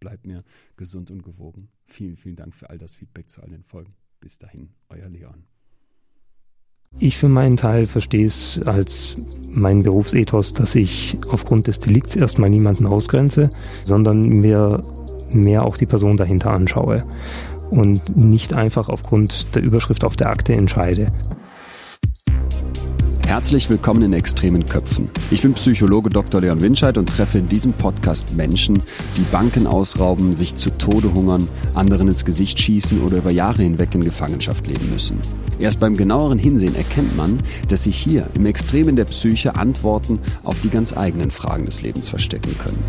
bleibt mir gesund und gewogen. Vielen, vielen Dank für all das Feedback zu all den Folgen. Bis dahin, euer Leon. Ich für meinen Teil verstehe es als meinen Berufsethos, dass ich aufgrund des Delikts erstmal niemanden ausgrenze, sondern mir mehr auch die Person dahinter anschaue und nicht einfach aufgrund der Überschrift auf der Akte entscheide. Herzlich willkommen in Extremen Köpfen. Ich bin Psychologe Dr. Leon Winscheid und treffe in diesem Podcast Menschen, die Banken ausrauben, sich zu Tode hungern, anderen ins Gesicht schießen oder über Jahre hinweg in Gefangenschaft leben müssen. Erst beim genaueren Hinsehen erkennt man, dass sich hier im Extremen der Psyche Antworten auf die ganz eigenen Fragen des Lebens verstecken können.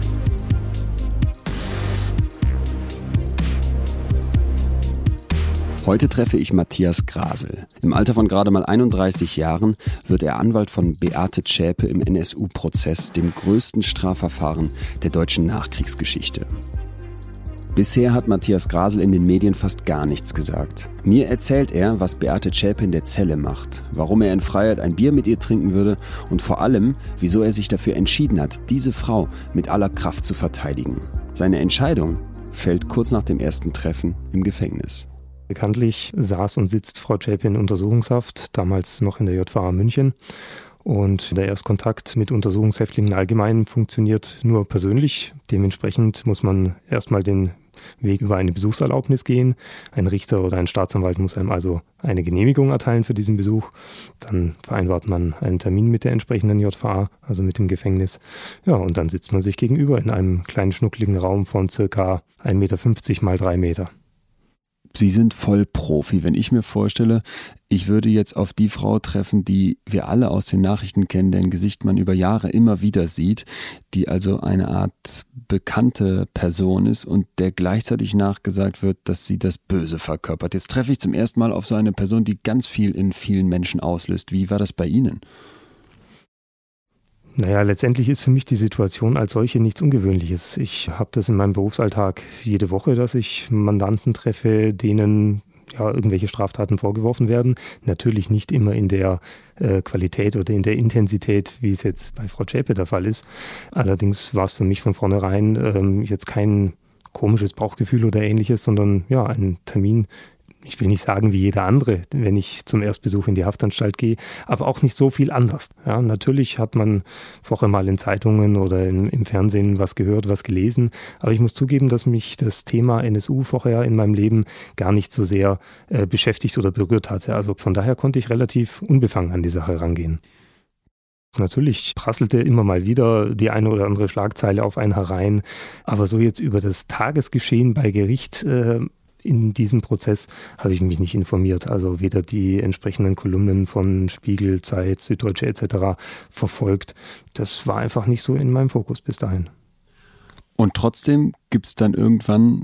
Heute treffe ich Matthias Grasel. Im Alter von gerade mal 31 Jahren wird er Anwalt von Beate Zschäpe im NSU-Prozess, dem größten Strafverfahren der deutschen Nachkriegsgeschichte. Bisher hat Matthias Grasel in den Medien fast gar nichts gesagt. Mir erzählt er, was Beate Zschäpe in der Zelle macht, warum er in Freiheit ein Bier mit ihr trinken würde und vor allem, wieso er sich dafür entschieden hat, diese Frau mit aller Kraft zu verteidigen. Seine Entscheidung fällt kurz nach dem ersten Treffen im Gefängnis. Bekanntlich saß und sitzt Frau Zschäpe in Untersuchungshaft, damals noch in der JVA München. Und der Erstkontakt mit Untersuchungshäftlingen allgemein funktioniert nur persönlich. Dementsprechend muss man erstmal den Weg über eine Besuchserlaubnis gehen. Ein Richter oder ein Staatsanwalt muss einem also eine Genehmigung erteilen für diesen Besuch. Dann vereinbart man einen Termin mit der entsprechenden JVA, also mit dem Gefängnis. Ja, und dann sitzt man sich gegenüber in einem kleinen schnuckligen Raum von circa 1,50 Meter mal 3 Meter. Sie sind voll Profi. Wenn ich mir vorstelle, ich würde jetzt auf die Frau treffen, die wir alle aus den Nachrichten kennen, deren Gesicht man über Jahre immer wieder sieht, die also eine Art bekannte Person ist und der gleichzeitig nachgesagt wird, dass sie das Böse verkörpert. Jetzt treffe ich zum ersten Mal auf so eine Person, die ganz viel in vielen Menschen auslöst. Wie war das bei Ihnen? Naja, letztendlich ist für mich die Situation als solche nichts Ungewöhnliches. Ich habe das in meinem Berufsalltag jede Woche, dass ich Mandanten treffe, denen ja, irgendwelche Straftaten vorgeworfen werden. Natürlich nicht immer in der äh, Qualität oder in der Intensität, wie es jetzt bei Frau Zschäpe der Fall ist. Allerdings war es für mich von vornherein ähm, jetzt kein komisches Bauchgefühl oder ähnliches, sondern ja, ein Termin, ich will nicht sagen wie jeder andere, wenn ich zum Erstbesuch in die Haftanstalt gehe, aber auch nicht so viel anders. Ja, natürlich hat man vorher mal in Zeitungen oder im, im Fernsehen was gehört, was gelesen, aber ich muss zugeben, dass mich das Thema NSU vorher in meinem Leben gar nicht so sehr äh, beschäftigt oder berührt hatte. Also von daher konnte ich relativ unbefangen an die Sache rangehen. Natürlich prasselte immer mal wieder die eine oder andere Schlagzeile auf einen herein, aber so jetzt über das Tagesgeschehen bei Gericht äh, in diesem Prozess habe ich mich nicht informiert. Also weder die entsprechenden Kolumnen von Spiegel, Zeit, Süddeutsche etc. verfolgt. Das war einfach nicht so in meinem Fokus bis dahin. Und trotzdem gibt es dann irgendwann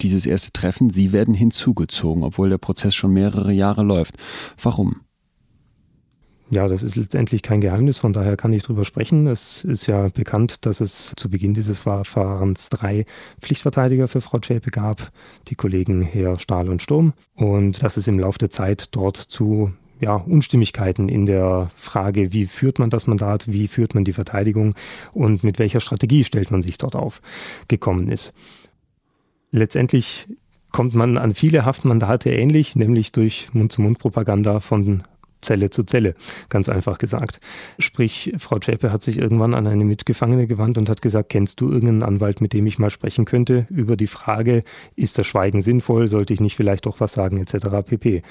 dieses erste Treffen. Sie werden hinzugezogen, obwohl der Prozess schon mehrere Jahre läuft. Warum? Ja, das ist letztendlich kein Geheimnis, von daher kann ich drüber sprechen. Es ist ja bekannt, dass es zu Beginn dieses Verfahrens drei Pflichtverteidiger für Frau Zschäpe gab, die Kollegen Herr Stahl und Sturm, und dass es im Laufe der Zeit dort zu ja, Unstimmigkeiten in der Frage, wie führt man das Mandat, wie führt man die Verteidigung und mit welcher Strategie stellt man sich dort auf, gekommen ist. Letztendlich kommt man an viele Haftmandate ähnlich, nämlich durch Mund-zu-Mund-Propaganda von Zelle zu Zelle, ganz einfach gesagt. Sprich, Frau Zschäpe hat sich irgendwann an eine Mitgefangene gewandt und hat gesagt, kennst du irgendeinen Anwalt, mit dem ich mal sprechen könnte über die Frage, ist das Schweigen sinnvoll, sollte ich nicht vielleicht doch was sagen, etc. pp.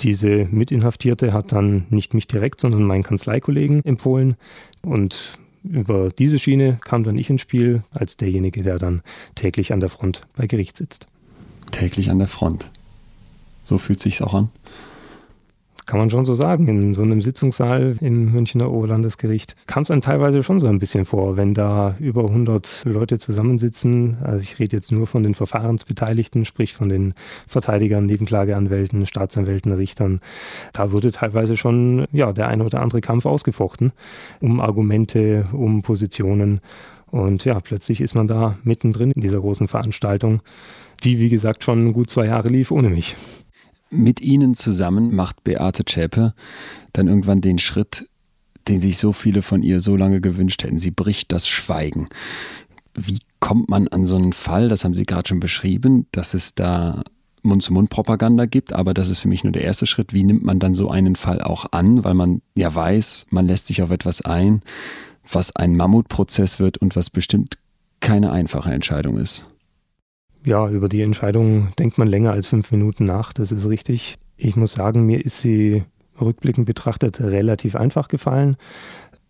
Diese Mitinhaftierte hat dann nicht mich direkt, sondern meinen Kanzleikollegen empfohlen und über diese Schiene kam dann ich ins Spiel als derjenige, der dann täglich an der Front bei Gericht sitzt. Täglich an der Front. So fühlt sich's auch an. Kann man schon so sagen. In so einem Sitzungssaal im Münchner Oberlandesgericht kam es einem teilweise schon so ein bisschen vor, wenn da über 100 Leute zusammensitzen. Also ich rede jetzt nur von den Verfahrensbeteiligten, sprich von den Verteidigern, Nebenklageanwälten, Staatsanwälten, Richtern. Da wurde teilweise schon ja, der eine oder andere Kampf ausgefochten um Argumente, um Positionen. Und ja, plötzlich ist man da mittendrin in dieser großen Veranstaltung, die, wie gesagt, schon gut zwei Jahre lief ohne mich. Mit Ihnen zusammen macht Beate Zschäpe dann irgendwann den Schritt, den sich so viele von ihr so lange gewünscht hätten. Sie bricht das Schweigen. Wie kommt man an so einen Fall, das haben Sie gerade schon beschrieben, dass es da Mund-zu-Mund-Propaganda gibt, aber das ist für mich nur der erste Schritt. Wie nimmt man dann so einen Fall auch an, weil man ja weiß, man lässt sich auf etwas ein, was ein Mammutprozess wird und was bestimmt keine einfache Entscheidung ist ja, über die Entscheidung denkt man länger als fünf Minuten nach, das ist richtig. Ich muss sagen, mir ist sie rückblickend betrachtet relativ einfach gefallen.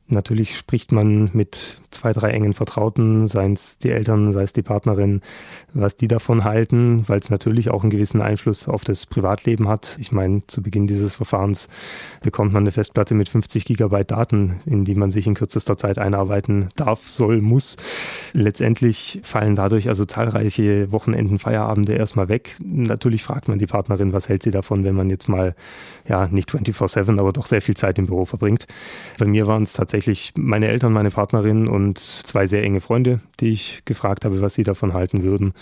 Natürlich spricht man mit zwei, drei engen Vertrauten, seien es die Eltern, sei es die Partnerin, was die davon halten, weil es natürlich auch einen gewissen Einfluss auf das Privatleben hat. Ich meine, zu Beginn dieses Verfahrens bekommt man eine Festplatte mit 50 Gigabyte Daten, in die man sich in kürzester Zeit einarbeiten darf, soll, muss. Letztendlich fallen dadurch also zahlreiche Wochenenden, Feierabende erstmal weg. Natürlich fragt man die Partnerin, was hält sie davon, wenn man jetzt mal, ja, nicht 24-7, aber doch sehr viel Zeit im Büro verbringt. Bei mir waren es tatsächlich meine Eltern, meine Partnerin und zwei sehr enge Freunde, die ich gefragt habe, was sie davon halten würden.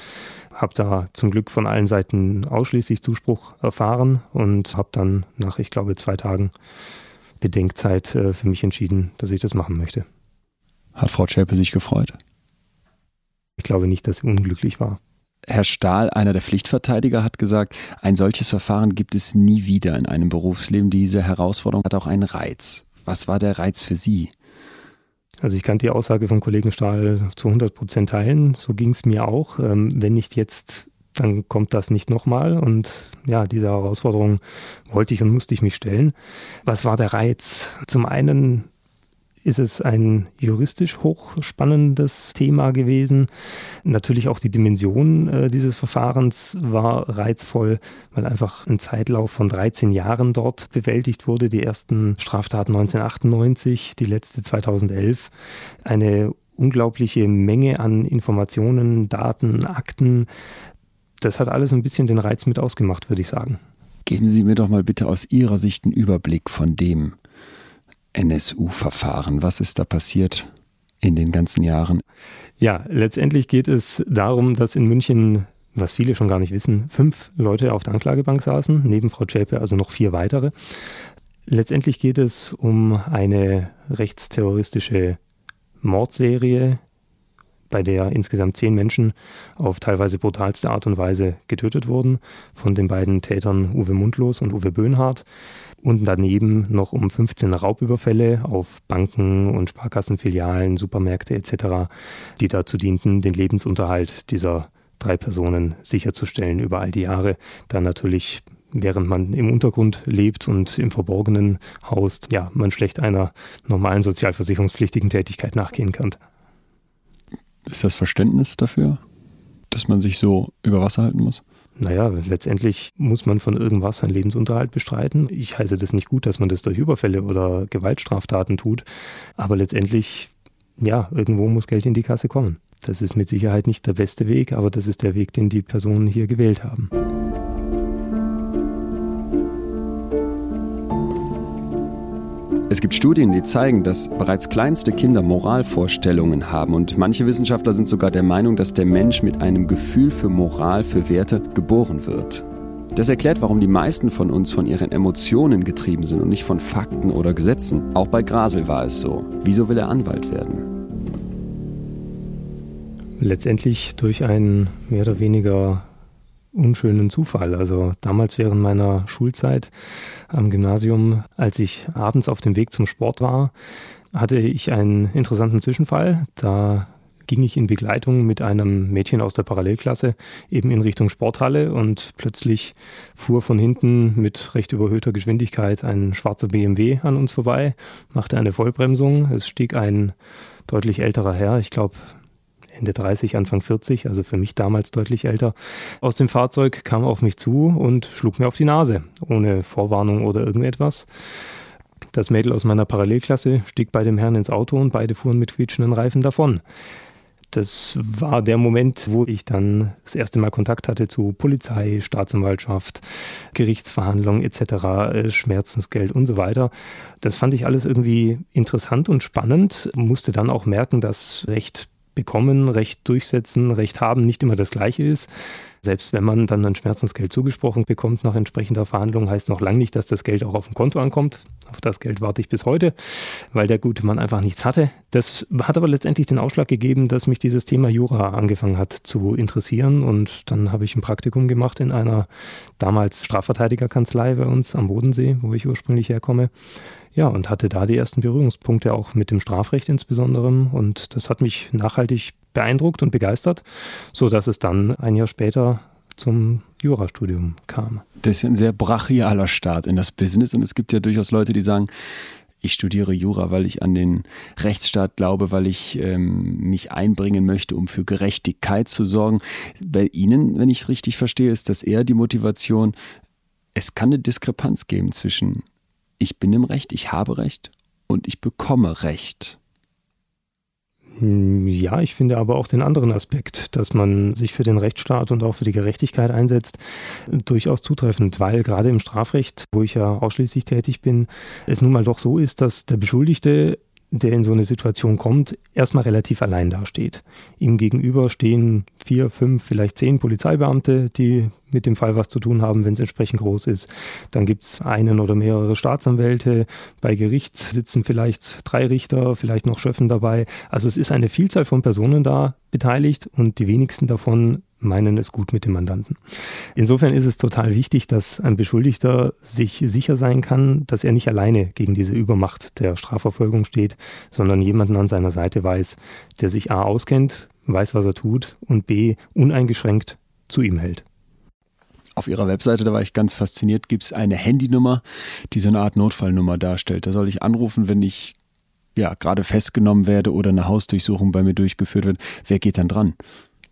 Habe da zum Glück von allen Seiten ausschließlich Zuspruch erfahren und habe dann nach, ich glaube, zwei Tagen Bedenkzeit äh, für mich entschieden, dass ich das machen möchte. Hat Frau Schäpe sich gefreut? Ich glaube nicht, dass sie unglücklich war. Herr Stahl, einer der Pflichtverteidiger, hat gesagt, ein solches Verfahren gibt es nie wieder in einem Berufsleben. Diese Herausforderung hat auch einen Reiz. Was war der Reiz für Sie? Also ich kann die Aussage vom Kollegen Stahl zu 100 Prozent teilen. So ging es mir auch. Ähm, wenn nicht jetzt, dann kommt das nicht nochmal. Und ja, diese Herausforderung wollte ich und musste ich mich stellen. Was war der Reiz? Zum einen ist es ein juristisch hochspannendes Thema gewesen. Natürlich auch die Dimension äh, dieses Verfahrens war reizvoll, weil einfach ein Zeitlauf von 13 Jahren dort bewältigt wurde. Die ersten Straftaten 1998, die letzte 2011. Eine unglaubliche Menge an Informationen, Daten, Akten. Das hat alles ein bisschen den Reiz mit ausgemacht, würde ich sagen. Geben Sie mir doch mal bitte aus Ihrer Sicht einen Überblick von dem, NSU-Verfahren? Was ist da passiert in den ganzen Jahren? Ja, letztendlich geht es darum, dass in München, was viele schon gar nicht wissen, fünf Leute auf der Anklagebank saßen, neben Frau Zschäpe also noch vier weitere. Letztendlich geht es um eine rechtsterroristische Mordserie, bei der insgesamt zehn Menschen auf teilweise brutalste Art und Weise getötet wurden, von den beiden Tätern Uwe Mundlos und Uwe Böhnhardt und daneben noch um 15 Raubüberfälle auf Banken und Sparkassenfilialen, Supermärkte etc., die dazu dienten, den Lebensunterhalt dieser drei Personen sicherzustellen über all die Jahre. Dann natürlich während man im Untergrund lebt und im Verborgenen haust, ja, man schlecht einer normalen sozialversicherungspflichtigen Tätigkeit nachgehen kann. Ist das Verständnis dafür, dass man sich so über Wasser halten muss? Naja, letztendlich muss man von irgendwas seinen Lebensunterhalt bestreiten. Ich heiße das nicht gut, dass man das durch Überfälle oder Gewaltstraftaten tut, aber letztendlich, ja, irgendwo muss Geld in die Kasse kommen. Das ist mit Sicherheit nicht der beste Weg, aber das ist der Weg, den die Personen hier gewählt haben. Es gibt Studien, die zeigen, dass bereits kleinste Kinder Moralvorstellungen haben und manche Wissenschaftler sind sogar der Meinung, dass der Mensch mit einem Gefühl für Moral, für Werte geboren wird. Das erklärt, warum die meisten von uns von ihren Emotionen getrieben sind und nicht von Fakten oder Gesetzen. Auch bei Grasel war es so. Wieso will er Anwalt werden? Letztendlich durch ein mehr oder weniger unschönen Zufall. Also damals während meiner Schulzeit am Gymnasium, als ich abends auf dem Weg zum Sport war, hatte ich einen interessanten Zwischenfall. Da ging ich in Begleitung mit einem Mädchen aus der Parallelklasse eben in Richtung Sporthalle und plötzlich fuhr von hinten mit recht überhöhter Geschwindigkeit ein schwarzer BMW an uns vorbei, machte eine Vollbremsung. Es stieg ein deutlich älterer Herr, ich glaube Ende 30, Anfang 40, also für mich damals deutlich älter, aus dem Fahrzeug, kam auf mich zu und schlug mir auf die Nase, ohne Vorwarnung oder irgendetwas. Das Mädel aus meiner Parallelklasse stieg bei dem Herrn ins Auto und beide fuhren mit quietschenden Reifen davon. Das war der Moment, wo ich dann das erste Mal Kontakt hatte zu Polizei, Staatsanwaltschaft, Gerichtsverhandlungen etc., äh, Schmerzensgeld und so weiter. Das fand ich alles irgendwie interessant und spannend, musste dann auch merken, dass Recht bekommen, Recht durchsetzen, Recht haben nicht immer das gleiche ist. Selbst wenn man dann ein Schmerzensgeld zugesprochen bekommt nach entsprechender Verhandlung, heißt noch lange nicht, dass das Geld auch auf dem Konto ankommt. Auf das Geld warte ich bis heute, weil der gute Mann einfach nichts hatte. Das hat aber letztendlich den Ausschlag gegeben, dass mich dieses Thema Jura angefangen hat zu interessieren. Und dann habe ich ein Praktikum gemacht in einer damals Strafverteidigerkanzlei bei uns am Bodensee, wo ich ursprünglich herkomme. Ja, und hatte da die ersten Berührungspunkte auch mit dem Strafrecht insbesondere. Und das hat mich nachhaltig beeindruckt und begeistert, sodass es dann ein Jahr später zum Jurastudium kam. Das ist ein sehr brachialer Start in das Business. Und es gibt ja durchaus Leute, die sagen, ich studiere Jura, weil ich an den Rechtsstaat glaube, weil ich ähm, mich einbringen möchte, um für Gerechtigkeit zu sorgen. Bei Ihnen, wenn ich richtig verstehe, ist das eher die Motivation, es kann eine Diskrepanz geben zwischen ich bin im Recht, ich habe Recht und ich bekomme Recht. Hm, ja, ich finde aber auch den anderen Aspekt, dass man sich für den Rechtsstaat und auch für die Gerechtigkeit einsetzt, durchaus zutreffend, weil gerade im Strafrecht, wo ich ja ausschließlich tätig bin, es nun mal doch so ist, dass der Beschuldigte der in so eine Situation kommt, erstmal relativ allein dasteht. Ihm gegenüber stehen vier, fünf, vielleicht zehn Polizeibeamte, die mit dem Fall was zu tun haben, wenn es entsprechend groß ist. Dann gibt es einen oder mehrere Staatsanwälte. Bei Gericht sitzen vielleicht drei Richter, vielleicht noch Schöffen dabei. Also es ist eine Vielzahl von Personen da beteiligt und die wenigsten davon meinen es gut mit dem Mandanten. Insofern ist es total wichtig, dass ein Beschuldigter sich sicher sein kann, dass er nicht alleine gegen diese Übermacht der Strafverfolgung steht, sondern jemanden an seiner Seite weiß, der sich A auskennt, weiß, was er tut und B uneingeschränkt zu ihm hält. Auf Ihrer Webseite, da war ich ganz fasziniert, gibt es eine Handynummer, die so eine Art Notfallnummer darstellt. Da soll ich anrufen, wenn ich ja gerade festgenommen werde oder eine Hausdurchsuchung bei mir durchgeführt wird. Wer geht dann dran?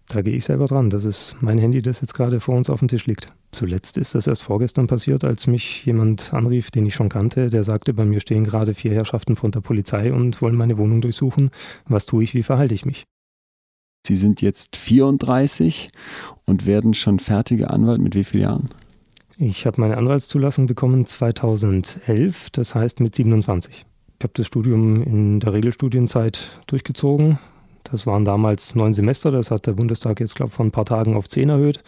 Da gehe ich selber dran. Das ist mein Handy, das jetzt gerade vor uns auf dem Tisch liegt. Zuletzt ist das erst vorgestern passiert, als mich jemand anrief, den ich schon kannte, der sagte, bei mir stehen gerade vier Herrschaften von der Polizei und wollen meine Wohnung durchsuchen. Was tue ich, wie verhalte ich mich? Sie sind jetzt 34 und werden schon fertiger Anwalt mit wie vielen Jahren? Ich habe meine Anwaltszulassung bekommen 2011, das heißt mit 27. Ich habe das Studium in der Regelstudienzeit durchgezogen, das waren damals neun Semester, das hat der Bundestag jetzt, glaube ich, vor ein paar Tagen auf zehn erhöht.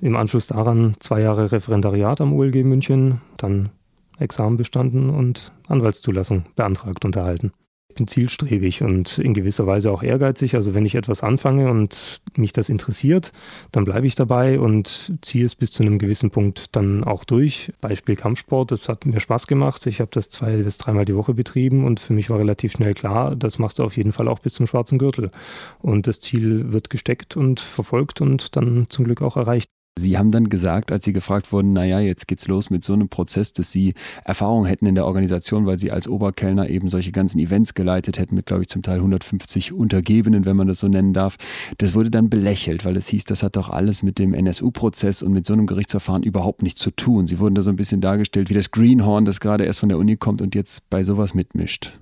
Im Anschluss daran zwei Jahre Referendariat am OLG München, dann Examen bestanden und Anwaltszulassung beantragt und erhalten. Ich bin zielstrebig und in gewisser Weise auch ehrgeizig. Also wenn ich etwas anfange und mich das interessiert, dann bleibe ich dabei und ziehe es bis zu einem gewissen Punkt dann auch durch. Beispiel Kampfsport, das hat mir Spaß gemacht. Ich habe das zwei bis dreimal die Woche betrieben und für mich war relativ schnell klar, das machst du auf jeden Fall auch bis zum schwarzen Gürtel. Und das Ziel wird gesteckt und verfolgt und dann zum Glück auch erreicht. Sie haben dann gesagt, als Sie gefragt wurden, naja, jetzt geht's los mit so einem Prozess, dass Sie Erfahrung hätten in der Organisation, weil Sie als Oberkellner eben solche ganzen Events geleitet hätten mit, glaube ich, zum Teil 150 Untergebenen, wenn man das so nennen darf. Das wurde dann belächelt, weil es hieß, das hat doch alles mit dem NSU-Prozess und mit so einem Gerichtsverfahren überhaupt nichts zu tun. Sie wurden da so ein bisschen dargestellt wie das Greenhorn, das gerade erst von der Uni kommt und jetzt bei sowas mitmischt.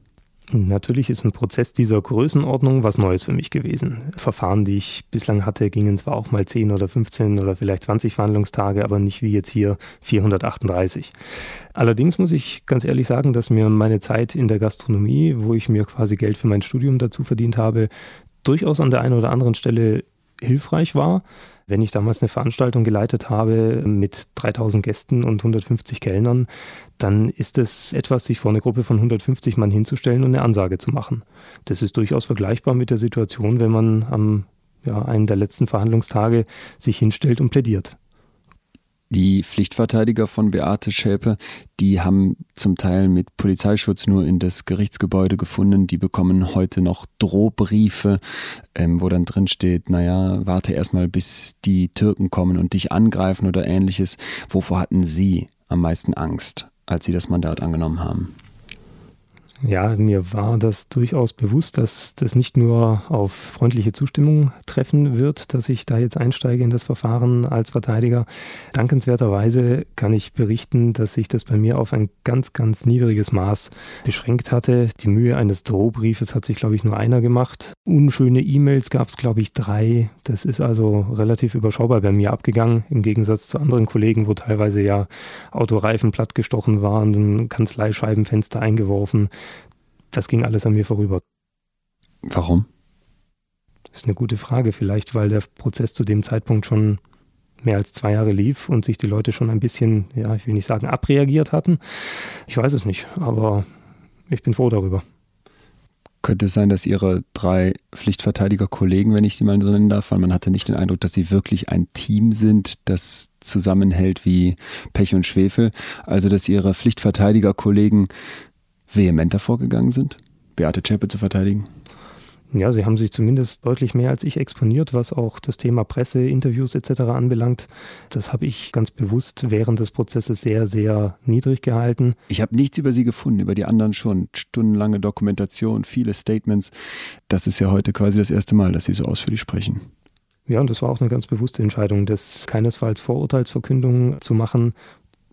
Natürlich ist ein Prozess dieser Größenordnung was Neues für mich gewesen. Verfahren, die ich bislang hatte, gingen zwar auch mal 10 oder 15 oder vielleicht 20 Verhandlungstage, aber nicht wie jetzt hier 438. Allerdings muss ich ganz ehrlich sagen, dass mir meine Zeit in der Gastronomie, wo ich mir quasi Geld für mein Studium dazu verdient habe, durchaus an der einen oder anderen Stelle hilfreich war. Wenn ich damals eine Veranstaltung geleitet habe mit 3000 Gästen und 150 Kellnern, dann ist es etwas, sich vor eine Gruppe von 150 Mann hinzustellen und eine Ansage zu machen. Das ist durchaus vergleichbar mit der Situation, wenn man am ja, einem der letzten Verhandlungstage sich hinstellt und plädiert. Die Pflichtverteidiger von Beate Schäpe, die haben zum Teil mit Polizeischutz nur in das Gerichtsgebäude gefunden. Die bekommen heute noch Drohbriefe, ähm, wo dann drin steht, naja, warte erstmal, bis die Türken kommen und dich angreifen oder ähnliches. Wovor hatten Sie am meisten Angst, als Sie das Mandat angenommen haben? Ja, mir war das durchaus bewusst, dass das nicht nur auf freundliche Zustimmung treffen wird, dass ich da jetzt einsteige in das Verfahren als Verteidiger. Dankenswerterweise kann ich berichten, dass sich das bei mir auf ein ganz, ganz niedriges Maß beschränkt hatte. Die Mühe eines Drohbriefes hat sich, glaube ich, nur einer gemacht. Unschöne E-Mails gab es, glaube ich, drei. Das ist also relativ überschaubar bei mir abgegangen, im Gegensatz zu anderen Kollegen, wo teilweise ja Autoreifen plattgestochen waren, Kanzleischeibenfenster eingeworfen das ging alles an mir vorüber. Warum? Das ist eine gute Frage. Vielleicht, weil der Prozess zu dem Zeitpunkt schon mehr als zwei Jahre lief und sich die Leute schon ein bisschen, ja, ich will nicht sagen, abreagiert hatten. Ich weiß es nicht, aber ich bin froh darüber. Könnte es sein, dass Ihre drei Pflichtverteidiger-Kollegen, wenn ich sie mal nennen darf, weil man hatte nicht den Eindruck, dass sie wirklich ein Team sind, das zusammenhält wie Pech und Schwefel, also dass Ihre Pflichtverteidiger-Kollegen vehementer vorgegangen sind, Beate Zschäpe zu verteidigen? Ja, sie haben sich zumindest deutlich mehr als ich exponiert, was auch das Thema Presse, Interviews etc. anbelangt. Das habe ich ganz bewusst während des Prozesses sehr, sehr niedrig gehalten. Ich habe nichts über sie gefunden, über die anderen schon. Stundenlange Dokumentation, viele Statements. Das ist ja heute quasi das erste Mal, dass sie so ausführlich sprechen. Ja, und das war auch eine ganz bewusste Entscheidung, das keinesfalls Vorurteilsverkündung zu machen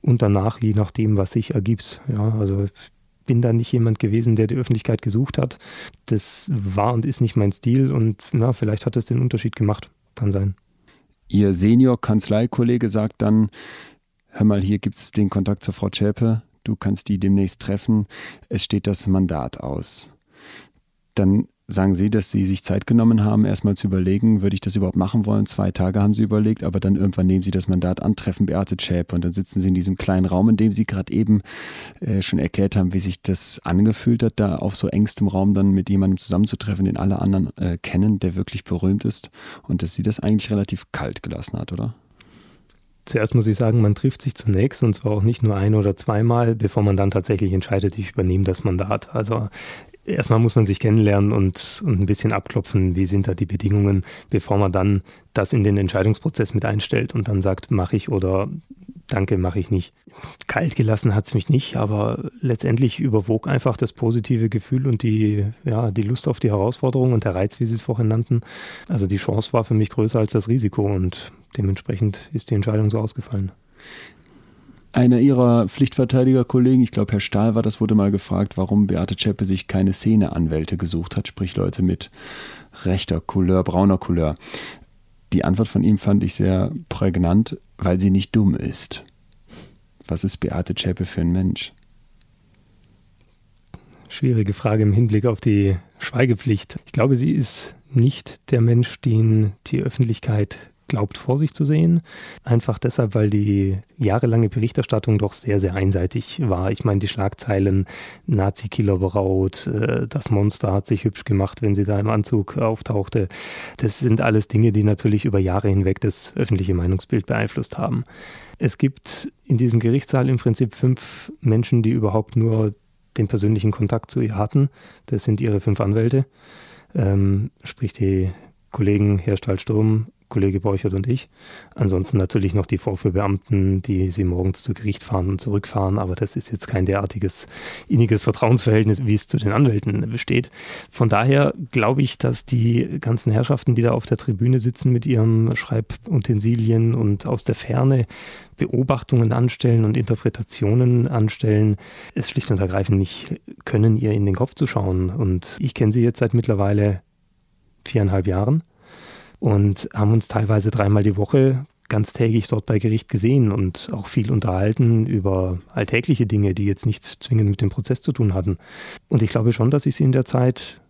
und danach, je nachdem, was sich ergibt. Ja, also bin da nicht jemand gewesen, der die Öffentlichkeit gesucht hat. Das war und ist nicht mein Stil und na, vielleicht hat es den Unterschied gemacht. Kann sein. Ihr Senior-Kanzleikollege sagt dann, hör mal, hier gibt es den Kontakt zur Frau Zschäpe, du kannst die demnächst treffen, es steht das Mandat aus. Dann Sagen Sie, dass Sie sich Zeit genommen haben, erstmal zu überlegen, würde ich das überhaupt machen wollen? Zwei Tage haben Sie überlegt, aber dann irgendwann nehmen Sie das Mandat an, treffen Beate Schäpe und dann sitzen Sie in diesem kleinen Raum, in dem Sie gerade eben äh, schon erklärt haben, wie sich das angefühlt hat, da auf so engstem Raum dann mit jemandem zusammenzutreffen, den alle anderen äh, kennen, der wirklich berühmt ist und dass Sie das eigentlich relativ kalt gelassen hat, oder? Zuerst muss ich sagen, man trifft sich zunächst und zwar auch nicht nur ein oder zweimal, bevor man dann tatsächlich entscheidet, ich übernehme das Mandat. Also erstmal muss man sich kennenlernen und, und ein bisschen abklopfen, wie sind da die Bedingungen, bevor man dann das in den Entscheidungsprozess mit einstellt und dann sagt, mache ich oder danke, mache ich nicht. Kalt gelassen hat es mich nicht, aber letztendlich überwog einfach das positive Gefühl und die, ja, die Lust auf die Herausforderung und der Reiz, wie Sie es vorhin nannten. Also die Chance war für mich größer als das Risiko und dementsprechend ist die Entscheidung so ausgefallen. Einer ihrer Pflichtverteidiger-Kollegen, ich glaube Herr Stahl war das, wurde mal gefragt, warum Beate Zschäpe sich keine Szeneanwälte gesucht hat, sprich Leute mit rechter Couleur, brauner Couleur. Die Antwort von ihm fand ich sehr prägnant, weil sie nicht dumm ist. Was ist Beate Zschäpe für ein Mensch? Schwierige Frage im Hinblick auf die Schweigepflicht. Ich glaube, sie ist nicht der Mensch, den die Öffentlichkeit glaubt, vor sich zu sehen. Einfach deshalb, weil die jahrelange Berichterstattung doch sehr, sehr einseitig war. Ich meine, die Schlagzeilen Nazi-Killer-Braut, äh, das Monster hat sich hübsch gemacht, wenn sie da im Anzug auftauchte. Das sind alles Dinge, die natürlich über Jahre hinweg das öffentliche Meinungsbild beeinflusst haben. Es gibt in diesem Gerichtssaal im Prinzip fünf Menschen, die überhaupt nur den persönlichen Kontakt zu ihr hatten. Das sind ihre fünf Anwälte, ähm, sprich die Kollegen Herr Stahl-Sturm, Kollege Borchert und ich. Ansonsten natürlich noch die Vorführbeamten, die sie morgens zu Gericht fahren und zurückfahren, aber das ist jetzt kein derartiges inniges Vertrauensverhältnis, wie es zu den Anwälten besteht. Von daher glaube ich, dass die ganzen Herrschaften, die da auf der Tribüne sitzen mit ihren Schreibutensilien und aus der Ferne Beobachtungen anstellen und Interpretationen anstellen, es schlicht und ergreifend nicht können, ihr in den Kopf zu schauen. Und ich kenne sie jetzt seit mittlerweile viereinhalb Jahren und haben uns teilweise dreimal die Woche ganztägig dort bei Gericht gesehen und auch viel unterhalten über alltägliche Dinge, die jetzt nichts zwingend mit dem Prozess zu tun hatten. Und ich glaube schon, dass ich sie in der Zeit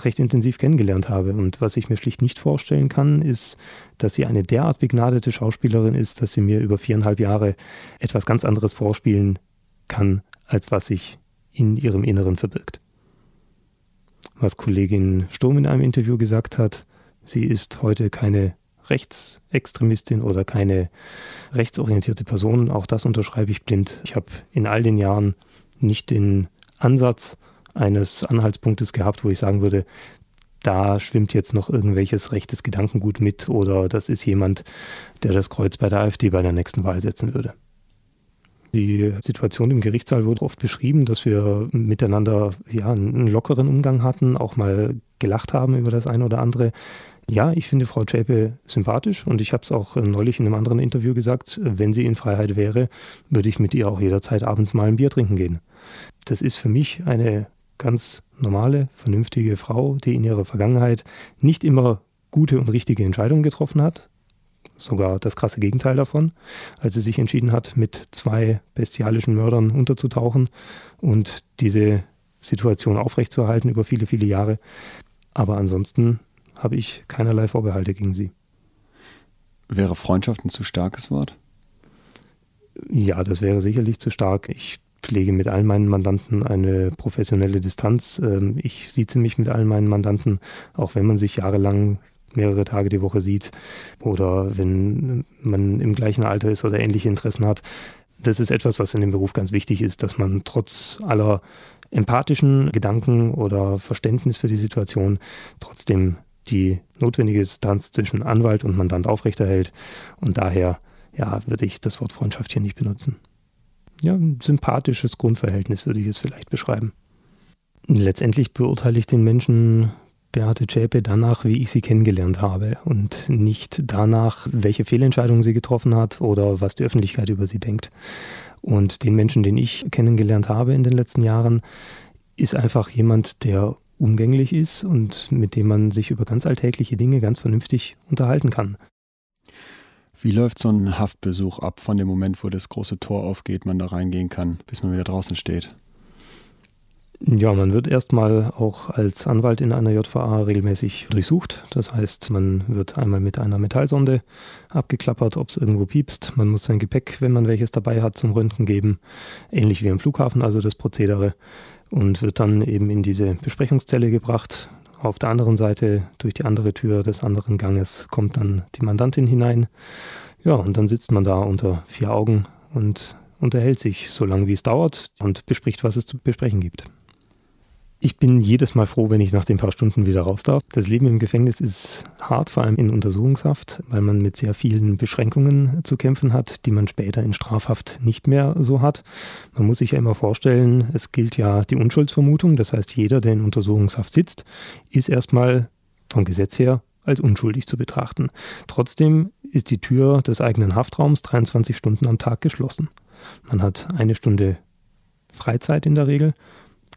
recht intensiv kennengelernt habe. Und was ich mir schlicht nicht vorstellen kann, ist, dass sie eine derart begnadete Schauspielerin ist, dass sie mir über viereinhalb Jahre etwas ganz anderes vorspielen kann, als was sich in ihrem Inneren verbirgt. Was Kollegin Sturm in einem Interview gesagt hat, Sie ist heute keine Rechtsextremistin oder keine rechtsorientierte Person. Auch das unterschreibe ich blind. Ich habe in all den Jahren nicht den Ansatz eines Anhaltspunktes gehabt, wo ich sagen würde, da schwimmt jetzt noch irgendwelches rechtes Gedankengut mit oder das ist jemand, der das Kreuz bei der AfD bei der nächsten Wahl setzen würde. Die Situation im Gerichtssaal wurde oft beschrieben, dass wir miteinander ja, einen lockeren Umgang hatten, auch mal gelacht haben über das eine oder andere. Ja, ich finde Frau Zschäpe sympathisch und ich habe es auch neulich in einem anderen Interview gesagt, wenn sie in Freiheit wäre, würde ich mit ihr auch jederzeit abends mal ein Bier trinken gehen. Das ist für mich eine ganz normale, vernünftige Frau, die in ihrer Vergangenheit nicht immer gute und richtige Entscheidungen getroffen hat, sogar das krasse Gegenteil davon, als sie sich entschieden hat, mit zwei bestialischen Mördern unterzutauchen und diese Situation aufrechtzuerhalten über viele, viele Jahre. Aber ansonsten habe ich keinerlei Vorbehalte gegen sie. Wäre Freundschaft ein zu starkes Wort? Ja, das wäre sicherlich zu stark. Ich pflege mit all meinen Mandanten eine professionelle Distanz. Ähm, ich sieze mich mit all meinen Mandanten, auch wenn man sich jahrelang mehrere Tage die Woche sieht oder wenn man im gleichen Alter ist oder ähnliche Interessen hat. Das ist etwas, was in dem Beruf ganz wichtig ist, dass man trotz aller empathischen Gedanken oder Verständnis für die Situation trotzdem die notwendige Distanz zwischen Anwalt und Mandant aufrechterhält. Und daher ja, würde ich das Wort Freundschaft hier nicht benutzen ja, ein sympathisches Grundverhältnis würde ich es vielleicht beschreiben. Letztendlich beurteile ich den Menschen Beate Zschäpe danach, wie ich sie kennengelernt habe und nicht danach, welche Fehlentscheidungen sie getroffen hat oder was die Öffentlichkeit über sie denkt. Und den Menschen, den ich kennengelernt habe in den letzten Jahren, ist einfach jemand, der umgänglich ist und mit dem man sich über ganz alltägliche Dinge ganz vernünftig unterhalten kann. Wie läuft so ein Haftbesuch ab von dem Moment, wo das große Tor aufgeht, man da reingehen kann, bis man wieder draußen steht? Ja, man wird erstmal auch als Anwalt in einer JVA regelmäßig durchsucht. Das heißt, man wird einmal mit einer Metallsonde abgeklappert, ob es irgendwo piepst. Man muss sein Gepäck, wenn man welches dabei hat, zum Röntgen geben. Ähnlich wie am Flughafen, also das Prozedere. Und wird dann eben in diese Besprechungszelle gebracht. Auf der anderen Seite, durch die andere Tür des anderen Ganges, kommt dann die Mandantin hinein. Ja, und dann sitzt man da unter vier Augen und unterhält sich so lange, wie es dauert und bespricht, was es zu besprechen gibt. Ich bin jedes Mal froh, wenn ich nach den paar Stunden wieder raus darf. Das Leben im Gefängnis ist hart, vor allem in Untersuchungshaft, weil man mit sehr vielen Beschränkungen zu kämpfen hat, die man später in Strafhaft nicht mehr so hat. Man muss sich ja immer vorstellen, es gilt ja die Unschuldsvermutung. Das heißt, jeder, der in Untersuchungshaft sitzt, ist erstmal vom Gesetz her als unschuldig zu betrachten. Trotzdem ist die Tür des eigenen Haftraums 23 Stunden am Tag geschlossen. Man hat eine Stunde Freizeit in der Regel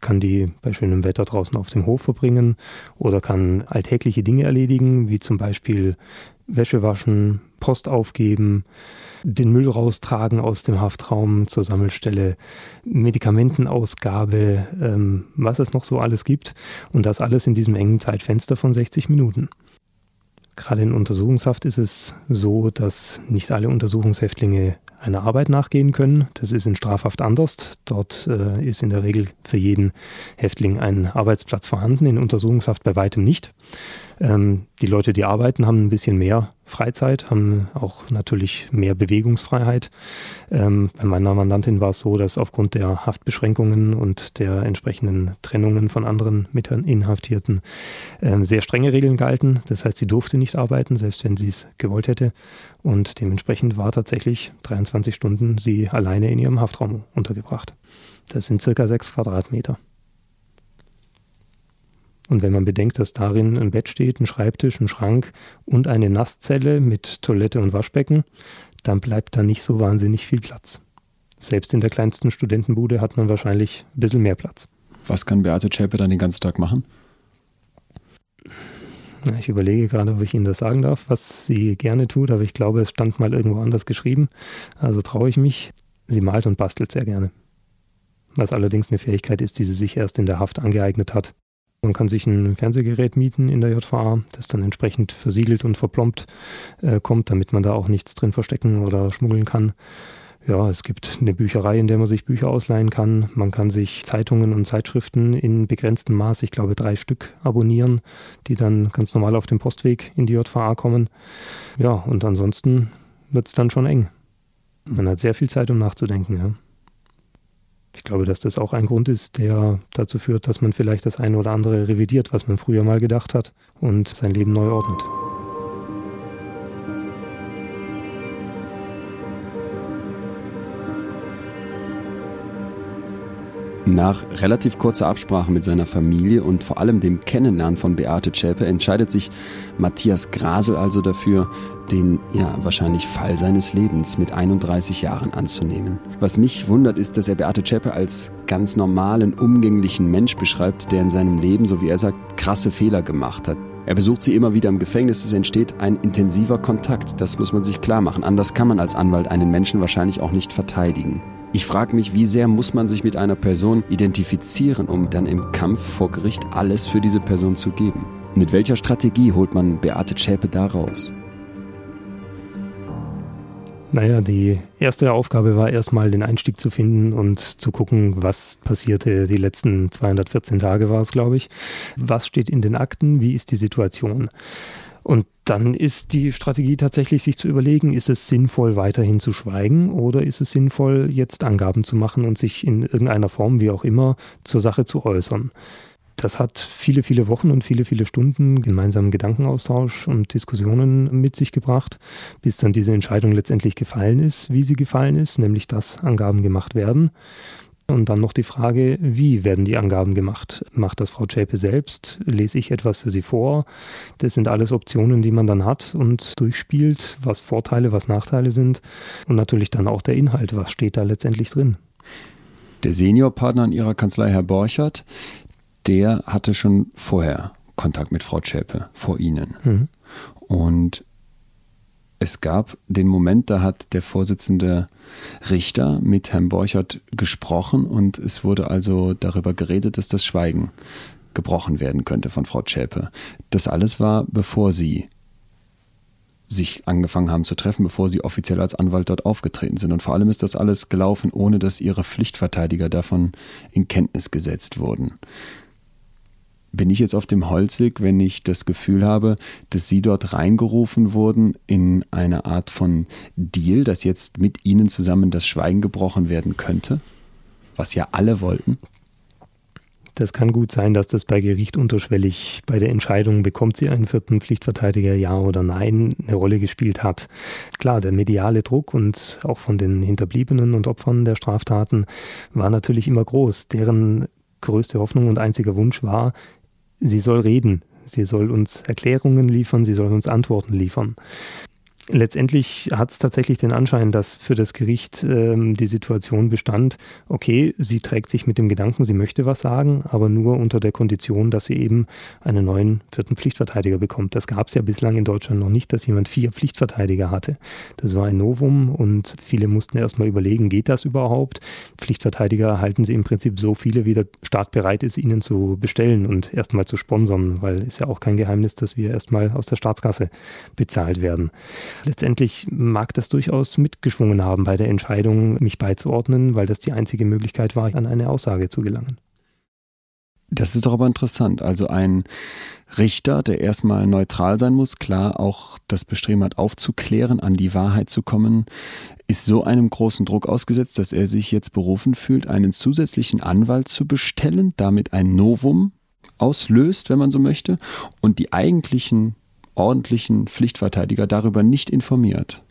kann die bei schönem Wetter draußen auf dem Hof verbringen oder kann alltägliche Dinge erledigen, wie zum Beispiel Wäsche waschen, Post aufgeben, den Müll raustragen aus dem Haftraum zur Sammelstelle, Medikamentenausgabe, ähm, was es noch so alles gibt. Und das alles in diesem engen Zeitfenster von 60 Minuten. Gerade in Untersuchungshaft ist es so, dass nicht alle Untersuchungshäftlinge einer Arbeit nachgehen können. Das ist in Strafhaft anders. Dort äh, ist in der Regel für jeden Häftling ein Arbeitsplatz vorhanden, in Untersuchungshaft bei weitem nicht. Ähm, die Leute, die arbeiten, haben ein bisschen mehr Freizeit, haben auch natürlich mehr Bewegungsfreiheit. Ähm, bei meiner Mandantin war es so, dass aufgrund der Haftbeschränkungen und der entsprechenden Trennungen von anderen Mitinhaftierten ähm, sehr strenge Regeln galten. Das heißt, sie durfte nicht arbeiten, selbst wenn sie es gewollt hätte. Und dementsprechend war tatsächlich 23 Stunden sie alleine in ihrem Haftraum untergebracht. Das sind circa sechs Quadratmeter. Und wenn man bedenkt, dass darin ein Bett steht, ein Schreibtisch, ein Schrank und eine Nasszelle mit Toilette und Waschbecken, dann bleibt da nicht so wahnsinnig viel Platz. Selbst in der kleinsten Studentenbude hat man wahrscheinlich ein bisschen mehr Platz. Was kann Beate Zschäpe dann den ganzen Tag machen? Ich überlege gerade, ob ich Ihnen das sagen darf, was sie gerne tut, aber ich glaube, es stand mal irgendwo anders geschrieben. Also traue ich mich. Sie malt und bastelt sehr gerne. Was allerdings eine Fähigkeit ist, die sie sich erst in der Haft angeeignet hat. Man kann sich ein Fernsehgerät mieten in der JVA, das dann entsprechend versiegelt und verplombt äh, kommt, damit man da auch nichts drin verstecken oder schmuggeln kann. Ja, es gibt eine Bücherei, in der man sich Bücher ausleihen kann. Man kann sich Zeitungen und Zeitschriften in begrenztem Maß, ich glaube drei Stück, abonnieren, die dann ganz normal auf dem Postweg in die JVA kommen. Ja, und ansonsten wird es dann schon eng. Man hat sehr viel Zeit, um nachzudenken. Ja. Ich glaube, dass das auch ein Grund ist, der dazu führt, dass man vielleicht das eine oder andere revidiert, was man früher mal gedacht hat und sein Leben neu ordnet. Nach relativ kurzer Absprache mit seiner Familie und vor allem dem Kennenlernen von Beate Zschäpe entscheidet sich Matthias Grasel also dafür, den ja wahrscheinlich Fall seines Lebens mit 31 Jahren anzunehmen. Was mich wundert, ist, dass er Beate Zschäpe als ganz normalen, umgänglichen Mensch beschreibt, der in seinem Leben, so wie er sagt, krasse Fehler gemacht hat. Er besucht sie immer wieder im Gefängnis, es entsteht ein intensiver Kontakt, das muss man sich klar machen. Anders kann man als Anwalt einen Menschen wahrscheinlich auch nicht verteidigen. Ich frage mich, wie sehr muss man sich mit einer Person identifizieren, um dann im Kampf vor Gericht alles für diese Person zu geben? Mit welcher Strategie holt man Beate Zschäpe da raus? Naja, die erste Aufgabe war erstmal den Einstieg zu finden und zu gucken, was passierte die letzten 214 Tage war es, glaube ich. Was steht in den Akten? Wie ist die Situation? Und dann ist die Strategie tatsächlich, sich zu überlegen, ist es sinnvoll, weiterhin zu schweigen oder ist es sinnvoll, jetzt Angaben zu machen und sich in irgendeiner Form, wie auch immer, zur Sache zu äußern. Das hat viele, viele Wochen und viele, viele Stunden gemeinsamen Gedankenaustausch und Diskussionen mit sich gebracht, bis dann diese Entscheidung letztendlich gefallen ist, wie sie gefallen ist, nämlich dass Angaben gemacht werden. Und dann noch die Frage, wie werden die Angaben gemacht? Macht das Frau Zschäpe selbst? Lese ich etwas für sie vor? Das sind alles Optionen, die man dann hat und durchspielt, was Vorteile, was Nachteile sind. Und natürlich dann auch der Inhalt, was steht da letztendlich drin. Der Seniorpartner in Ihrer Kanzlei, Herr Borchert, der hatte schon vorher Kontakt mit Frau Zschäpe, vor Ihnen. Mhm. Und es gab den Moment, da hat der Vorsitzende Richter mit Herrn Borchert gesprochen und es wurde also darüber geredet, dass das Schweigen gebrochen werden könnte von Frau Zschäpe. Das alles war, bevor Sie sich angefangen haben zu treffen, bevor sie offiziell als Anwalt dort aufgetreten sind. Und vor allem ist das alles gelaufen, ohne dass ihre Pflichtverteidiger davon in Kenntnis gesetzt wurden bin ich jetzt auf dem Holzweg, wenn ich das Gefühl habe, dass Sie dort reingerufen wurden in eine Art von Deal, dass jetzt mit Ihnen zusammen das Schweigen gebrochen werden könnte? Was ja alle wollten. Das kann gut sein, dass das bei Gericht unterschwellig bei der Entscheidung, bekommt sie einen vierten Pflichtverteidiger, ja oder nein, eine Rolle gespielt hat. Klar, der mediale Druck und auch von den Hinterbliebenen und Opfern der Straftaten war natürlich immer groß. Deren größte Hoffnung und einziger Wunsch war, sie soll reden, sie soll uns Erklärungen liefern, sie soll uns Antworten liefern letztendlich hat es tatsächlich den Anschein, dass für das Gericht ähm, die Situation bestand, okay, sie trägt sich mit dem Gedanken, sie möchte was sagen, aber nur unter der Kondition, dass sie eben einen neuen vierten Pflichtverteidiger bekommt. Das gab es ja bislang in Deutschland noch nicht, dass jemand vier Pflichtverteidiger hatte. Das war ein Novum und viele mussten erstmal überlegen, geht das überhaupt? Pflichtverteidiger erhalten sie im Prinzip so viele, wie der Staat bereit ist, ihnen zu bestellen und erstmal zu sponsern, weil ist ja auch kein Geheimnis, dass wir erstmal aus der Staatskasse bezahlt werden. Letztendlich mag das durchaus mitgeschwungen haben bei der Entscheidung, mich beizuordnen, weil das die einzige Möglichkeit war, an eine Aussage zu gelangen. Das ist doch aber interessant. Also ein Richter, der erstmal neutral sein muss, klar auch das Bestreben hat, aufzuklären, an die Wahrheit zu kommen, ist so einem großen Druck ausgesetzt, dass er sich jetzt berufen fühlt, einen zusätzlichen Anwalt zu bestellen, damit ein Novum auslöst, wenn man so möchte, und die eigentlichen ordentlichen Pflichtverteidiger darüber nicht informiert.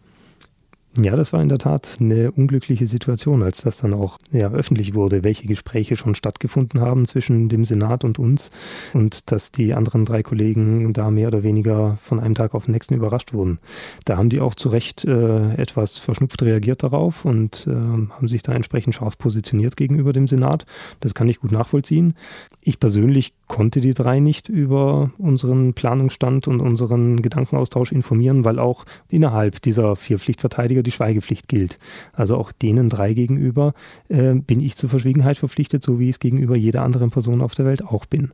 Ja, das war in der Tat eine unglückliche Situation, als das dann auch ja, öffentlich wurde, welche Gespräche schon stattgefunden haben zwischen dem Senat und uns und dass die anderen drei Kollegen da mehr oder weniger von einem Tag auf den nächsten überrascht wurden. Da haben die auch zu Recht äh, etwas verschnupft reagiert darauf und äh, haben sich da entsprechend scharf positioniert gegenüber dem Senat. Das kann ich gut nachvollziehen. Ich persönlich konnte die drei nicht über unseren Planungsstand und unseren Gedankenaustausch informieren, weil auch innerhalb dieser vier Pflichtverteidiger die Schweigepflicht gilt. Also auch denen drei gegenüber äh, bin ich zur Verschwiegenheit verpflichtet, so wie ich es gegenüber jeder anderen Person auf der Welt auch bin.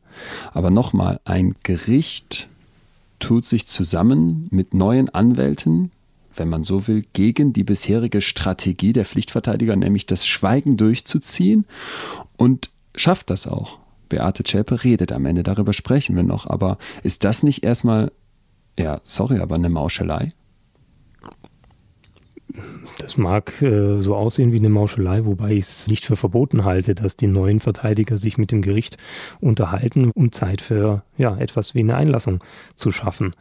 Aber nochmal, ein Gericht tut sich zusammen mit neuen Anwälten wenn man so will, gegen die bisherige Strategie der Pflichtverteidiger, nämlich das Schweigen durchzuziehen und schafft das auch. Beate Zschäpe redet am Ende, darüber sprechen wir noch, aber ist das nicht erstmal, ja, sorry, aber eine Mauschelei? Das mag äh, so aussehen wie eine Mauschelei, wobei ich es nicht für verboten halte, dass die neuen Verteidiger sich mit dem Gericht unterhalten, um Zeit für ja, etwas wie eine Einlassung zu schaffen.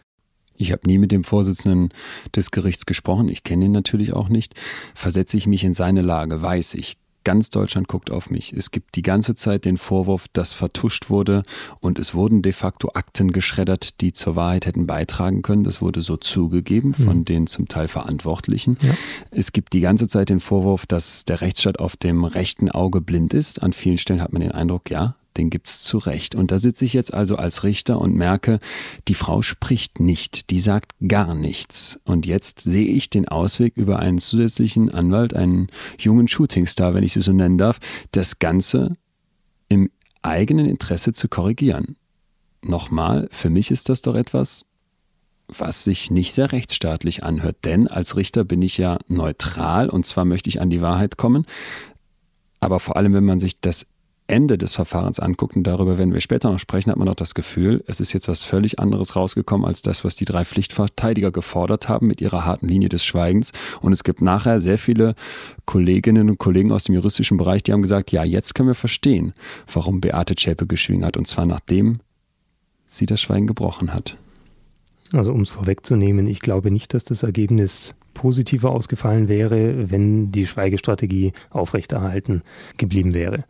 Ich habe nie mit dem Vorsitzenden des Gerichts gesprochen, ich kenne ihn natürlich auch nicht. Versetze ich mich in seine Lage, weiß ich, Ganz Deutschland guckt auf mich. Es gibt die ganze Zeit den Vorwurf, dass vertuscht wurde und es wurden de facto Akten geschreddert, die zur Wahrheit hätten beitragen können. Das wurde so zugegeben von mhm. den zum Teil Verantwortlichen. Ja. Es gibt die ganze Zeit den Vorwurf, dass der Rechtsstaat auf dem rechten Auge blind ist. An vielen Stellen hat man den Eindruck, ja, den gibt's zu Recht. Und da sitze ich jetzt also als Richter und merke, die Frau spricht nicht, die sagt gar nichts. Und jetzt sehe ich den Ausweg über einen zusätzlichen Anwalt, einen jungen Shootingstar, wenn ich sie so nennen darf, das Ganze im eigenen Interesse zu korrigieren. Nochmal, für mich ist das doch etwas, was sich nicht sehr rechtsstaatlich anhört. Denn als Richter bin ich ja neutral und zwar möchte ich an die Wahrheit kommen. Aber vor allem, wenn man sich das Ende des Verfahrens anguckt, und darüber werden wir später noch sprechen, hat man auch das Gefühl, es ist jetzt was völlig anderes rausgekommen als das, was die drei Pflichtverteidiger gefordert haben mit ihrer harten Linie des Schweigens. Und es gibt nachher sehr viele Kolleginnen und Kollegen aus dem juristischen Bereich, die haben gesagt, ja, jetzt können wir verstehen, warum Beate Zschäpe geschwiegen hat. Und zwar nachdem sie das Schweigen gebrochen hat. Also um es vorwegzunehmen, ich glaube nicht, dass das Ergebnis positiver ausgefallen wäre, wenn die Schweigestrategie aufrechterhalten geblieben wäre.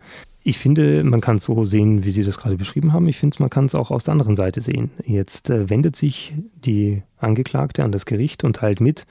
Ich finde, man kann es so sehen, wie Sie das gerade beschrieben haben. Ich finde, man kann es auch aus der anderen Seite sehen. Jetzt äh, wendet sich die Angeklagte an das Gericht und teilt mit,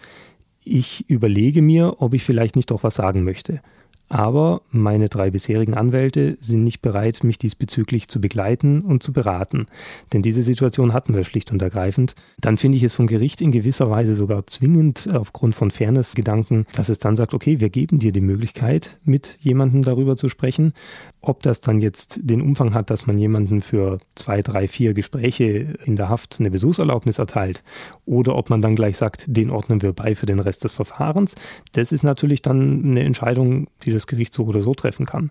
ich überlege mir, ob ich vielleicht nicht doch was sagen möchte. Aber meine drei bisherigen Anwälte sind nicht bereit, mich diesbezüglich zu begleiten und zu beraten. Denn diese Situation hatten wir schlicht und ergreifend. Dann finde ich es vom Gericht in gewisser Weise sogar zwingend aufgrund von Fairness-Gedanken, dass es dann sagt, okay, wir geben dir die Möglichkeit, mit jemandem darüber zu sprechen. Ob das dann jetzt den Umfang hat, dass man jemanden für zwei, drei, vier Gespräche in der Haft eine Besuchserlaubnis erteilt oder ob man dann gleich sagt, den ordnen wir bei für den Rest des Verfahrens, das ist natürlich dann eine Entscheidung, die das Gericht so oder so treffen kann.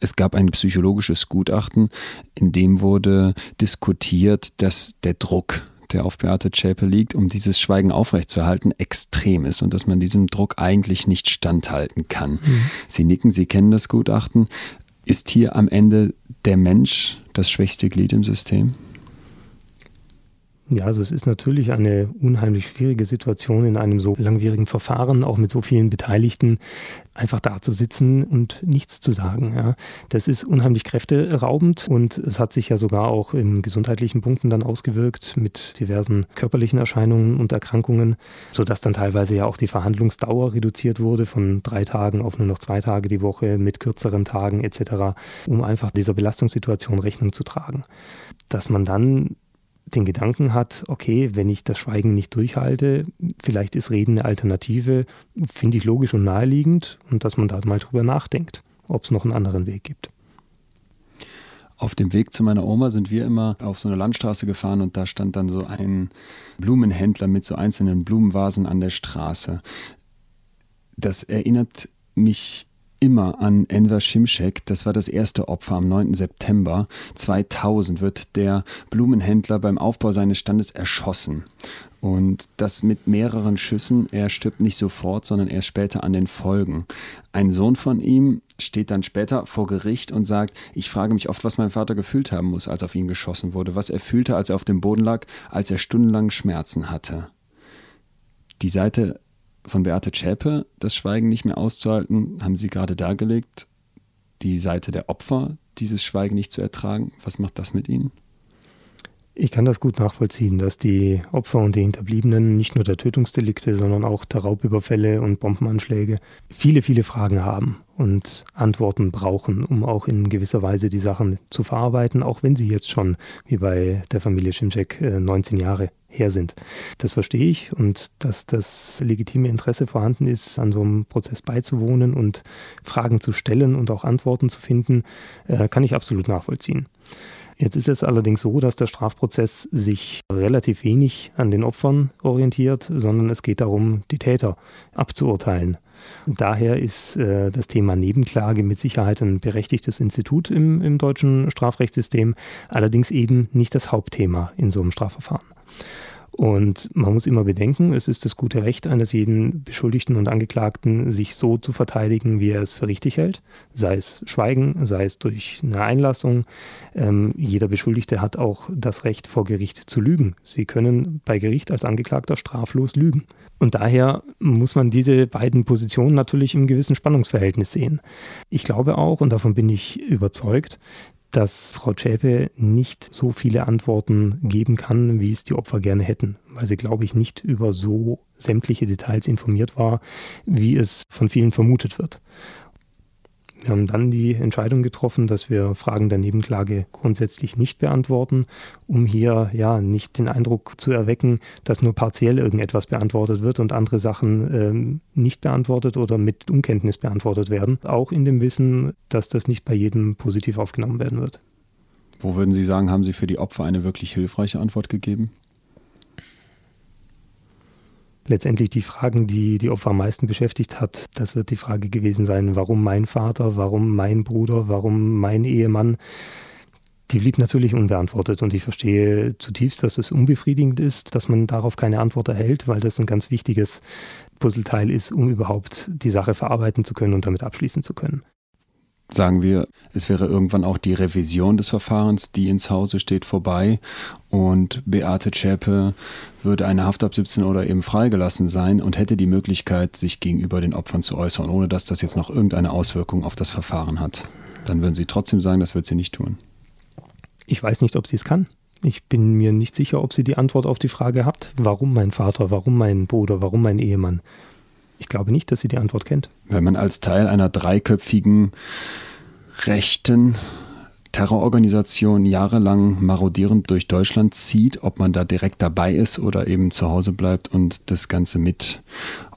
Es gab ein psychologisches Gutachten, in dem wurde diskutiert, dass der Druck der auf Beate Zschäpe liegt, um dieses Schweigen aufrechtzuerhalten, extrem ist und dass man diesem Druck eigentlich nicht standhalten kann. Mhm. Sie nicken, Sie kennen das Gutachten. Ist hier am Ende der Mensch das schwächste Glied im System? Ja, also es ist natürlich eine unheimlich schwierige Situation in einem so langwierigen Verfahren, auch mit so vielen Beteiligten, einfach da zu sitzen und nichts zu sagen. Ja. Das ist unheimlich kräfteraubend und es hat sich ja sogar auch in gesundheitlichen Punkten dann ausgewirkt mit diversen körperlichen Erscheinungen und Erkrankungen, sodass dann teilweise ja auch die Verhandlungsdauer reduziert wurde von drei Tagen auf nur noch zwei Tage die Woche mit kürzeren Tagen etc., um einfach dieser Belastungssituation Rechnung zu tragen. Dass man dann den Gedanken hat, okay, wenn ich das Schweigen nicht durchhalte, vielleicht ist Reden eine Alternative, finde ich logisch und naheliegend und dass man da mal drüber nachdenkt, ob es noch einen anderen Weg gibt. Auf dem Weg zu meiner Oma sind wir immer auf so eine Landstraße gefahren und da stand dann so ein Blumenhändler mit so einzelnen Blumenvasen an der Straße. Das erinnert mich immer an Enver Şimşek. Das war das erste Opfer am 9. September 2000 wird der Blumenhändler beim Aufbau seines Standes erschossen. Und das mit mehreren Schüssen. Er stirbt nicht sofort, sondern erst später an den Folgen. Ein Sohn von ihm steht dann später vor Gericht und sagt, ich frage mich oft, was mein Vater gefühlt haben muss, als auf ihn geschossen wurde, was er fühlte, als er auf dem Boden lag, als er stundenlang Schmerzen hatte. Die Seite von Beate Zschäpe, das Schweigen nicht mehr auszuhalten, haben Sie gerade dargelegt. Die Seite der Opfer, dieses Schweigen nicht zu ertragen. Was macht das mit Ihnen? Ich kann das gut nachvollziehen, dass die Opfer und die Hinterbliebenen nicht nur der Tötungsdelikte, sondern auch der Raubüberfälle und Bombenanschläge viele, viele Fragen haben und Antworten brauchen, um auch in gewisser Weise die Sachen zu verarbeiten, auch wenn sie jetzt schon, wie bei der Familie Schimczek, 19 äh, Jahre her sind. Das verstehe ich und dass das legitime Interesse vorhanden ist, an so einem Prozess beizuwohnen und Fragen zu stellen und auch Antworten zu finden, äh, kann ich absolut nachvollziehen. Jetzt ist es allerdings so, dass der Strafprozess sich relativ wenig an den Opfern orientiert, sondern es geht darum, die Täter abzuurteilen. Daher ist äh, das Thema Nebenklage mit Sicherheit ein berechtigtes Institut im, im deutschen Strafrechtssystem, allerdings eben nicht das Hauptthema in so einem Strafverfahren. Und man muss immer bedenken, es ist das gute Recht eines jeden Beschuldigten und Angeklagten, sich so zu verteidigen, wie er es für richtig hält. Sei es Schweigen, sei es durch eine Einlassung. Ähm, jeder Beschuldigte hat auch das Recht, vor Gericht zu lügen. Sie können bei Gericht als Angeklagter straflos lügen. Und daher muss man diese beiden Positionen natürlich im gewissen Spannungsverhältnis sehen. Ich glaube auch, und davon bin ich überzeugt, dass Frau Zschäpe nicht so viele Antworten geben kann, wie es die Opfer gerne hätten, weil sie, glaube ich, nicht über so sämtliche Details informiert war, wie es von vielen vermutet wird. Wir haben dann die Entscheidung getroffen, dass wir Fragen der Nebenklage grundsätzlich nicht beantworten, um hier ja nicht den Eindruck zu erwecken, dass nur partiell irgendetwas beantwortet wird und andere Sachen ähm, nicht beantwortet oder mit Unkenntnis beantwortet werden. Auch in dem Wissen, dass das nicht bei jedem positiv aufgenommen werden wird. Wo würden Sie sagen, haben Sie für die Opfer eine wirklich hilfreiche Antwort gegeben? Letztendlich die Fragen, die die Opfer am meisten beschäftigt hat, das wird die Frage gewesen sein, warum mein Vater, warum mein Bruder, warum mein Ehemann. Die blieb natürlich unbeantwortet und ich verstehe zutiefst, dass es unbefriedigend ist, dass man darauf keine Antwort erhält, weil das ein ganz wichtiges Puzzleteil ist, um überhaupt die Sache verarbeiten zu können und damit abschließen zu können sagen wir, es wäre irgendwann auch die Revision des Verfahrens, die ins Hause steht, vorbei und Beate Zschäpe würde eine Haft ab 17 oder eben freigelassen sein und hätte die Möglichkeit, sich gegenüber den Opfern zu äußern, ohne dass das jetzt noch irgendeine Auswirkung auf das Verfahren hat. Dann würden Sie trotzdem sagen, das wird sie nicht tun. Ich weiß nicht, ob sie es kann. Ich bin mir nicht sicher, ob sie die Antwort auf die Frage hat, warum mein Vater, warum mein Bruder, warum mein Ehemann. Ich glaube nicht, dass sie die Antwort kennt. Wenn man als Teil einer dreiköpfigen rechten Terrororganisation jahrelang marodierend durch Deutschland zieht, ob man da direkt dabei ist oder eben zu Hause bleibt und das Ganze mit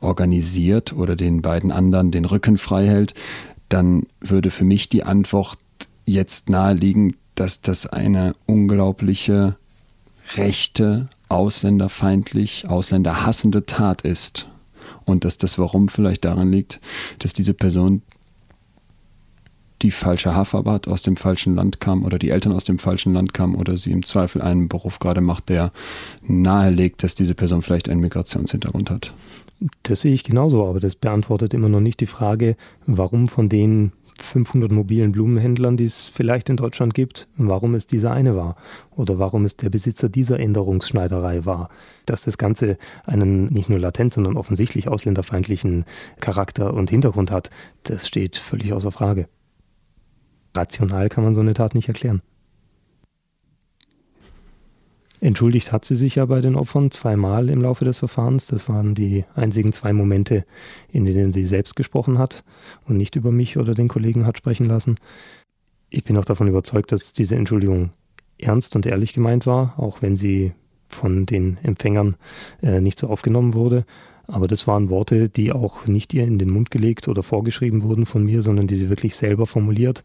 organisiert oder den beiden anderen den Rücken frei hält, dann würde für mich die Antwort jetzt naheliegen, dass das eine unglaubliche rechte, ausländerfeindlich, ausländerhassende Tat ist. Und dass das Warum vielleicht daran liegt, dass diese Person die falsche Haarfarbe hat, aus dem falschen Land kam oder die Eltern aus dem falschen Land kamen oder sie im Zweifel einen Beruf gerade macht, der nahelegt, dass diese Person vielleicht einen Migrationshintergrund hat. Das sehe ich genauso, aber das beantwortet immer noch nicht die Frage, warum von den 500 mobilen Blumenhändlern, die es vielleicht in Deutschland gibt, warum es dieser eine war oder warum es der Besitzer dieser Änderungsschneiderei war. Dass das Ganze einen nicht nur latent, sondern offensichtlich ausländerfeindlichen Charakter und Hintergrund hat, das steht völlig außer Frage. Rational kann man so eine Tat nicht erklären. Entschuldigt hat sie sich ja bei den Opfern zweimal im Laufe des Verfahrens. Das waren die einzigen zwei Momente, in denen sie selbst gesprochen hat und nicht über mich oder den Kollegen hat sprechen lassen. Ich bin auch davon überzeugt, dass diese Entschuldigung ernst und ehrlich gemeint war, auch wenn sie von den Empfängern äh, nicht so aufgenommen wurde. Aber das waren Worte, die auch nicht ihr in den Mund gelegt oder vorgeschrieben wurden von mir, sondern die sie wirklich selber formuliert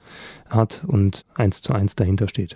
hat und eins zu eins dahinter steht.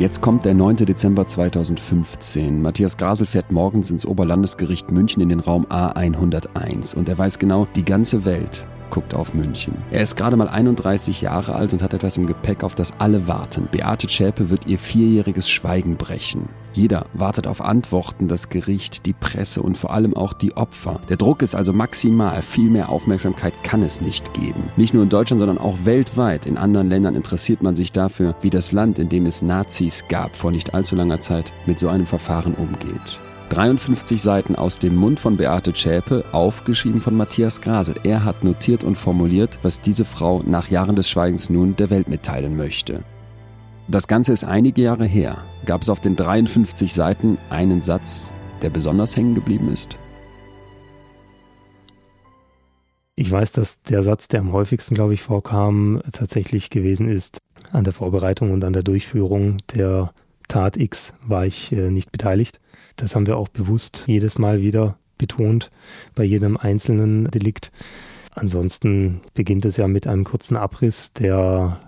Jetzt kommt der 9. Dezember 2015. Matthias Grasel fährt morgens ins Oberlandesgericht München in den Raum A101 und er weiß genau, die ganze Welt guckt auf München. Er ist gerade mal 31 Jahre alt und hat etwas im Gepäck, auf das alle warten. Beate Zschäpe wird ihr vierjähriges Schweigen brechen. Jeder wartet auf Antworten, das Gericht, die Presse und vor allem auch die Opfer. Der Druck ist also maximal, viel mehr Aufmerksamkeit kann es nicht geben. Nicht nur in Deutschland, sondern auch weltweit. In anderen Ländern interessiert man sich dafür, wie das Land, in dem es Nazis gab, vor nicht allzu langer Zeit mit so einem Verfahren umgeht. 53 Seiten aus dem Mund von Beate Zschäpe, aufgeschrieben von Matthias Grasel. Er hat notiert und formuliert, was diese Frau nach Jahren des Schweigens nun der Welt mitteilen möchte. Das Ganze ist einige Jahre her. Gab es auf den 53 Seiten einen Satz, der besonders hängen geblieben ist? Ich weiß, dass der Satz, der am häufigsten, glaube ich, vorkam, tatsächlich gewesen ist, an der Vorbereitung und an der Durchführung der Tat X war ich äh, nicht beteiligt. Das haben wir auch bewusst jedes Mal wieder betont bei jedem einzelnen Delikt. Ansonsten beginnt es ja mit einem kurzen Abriss der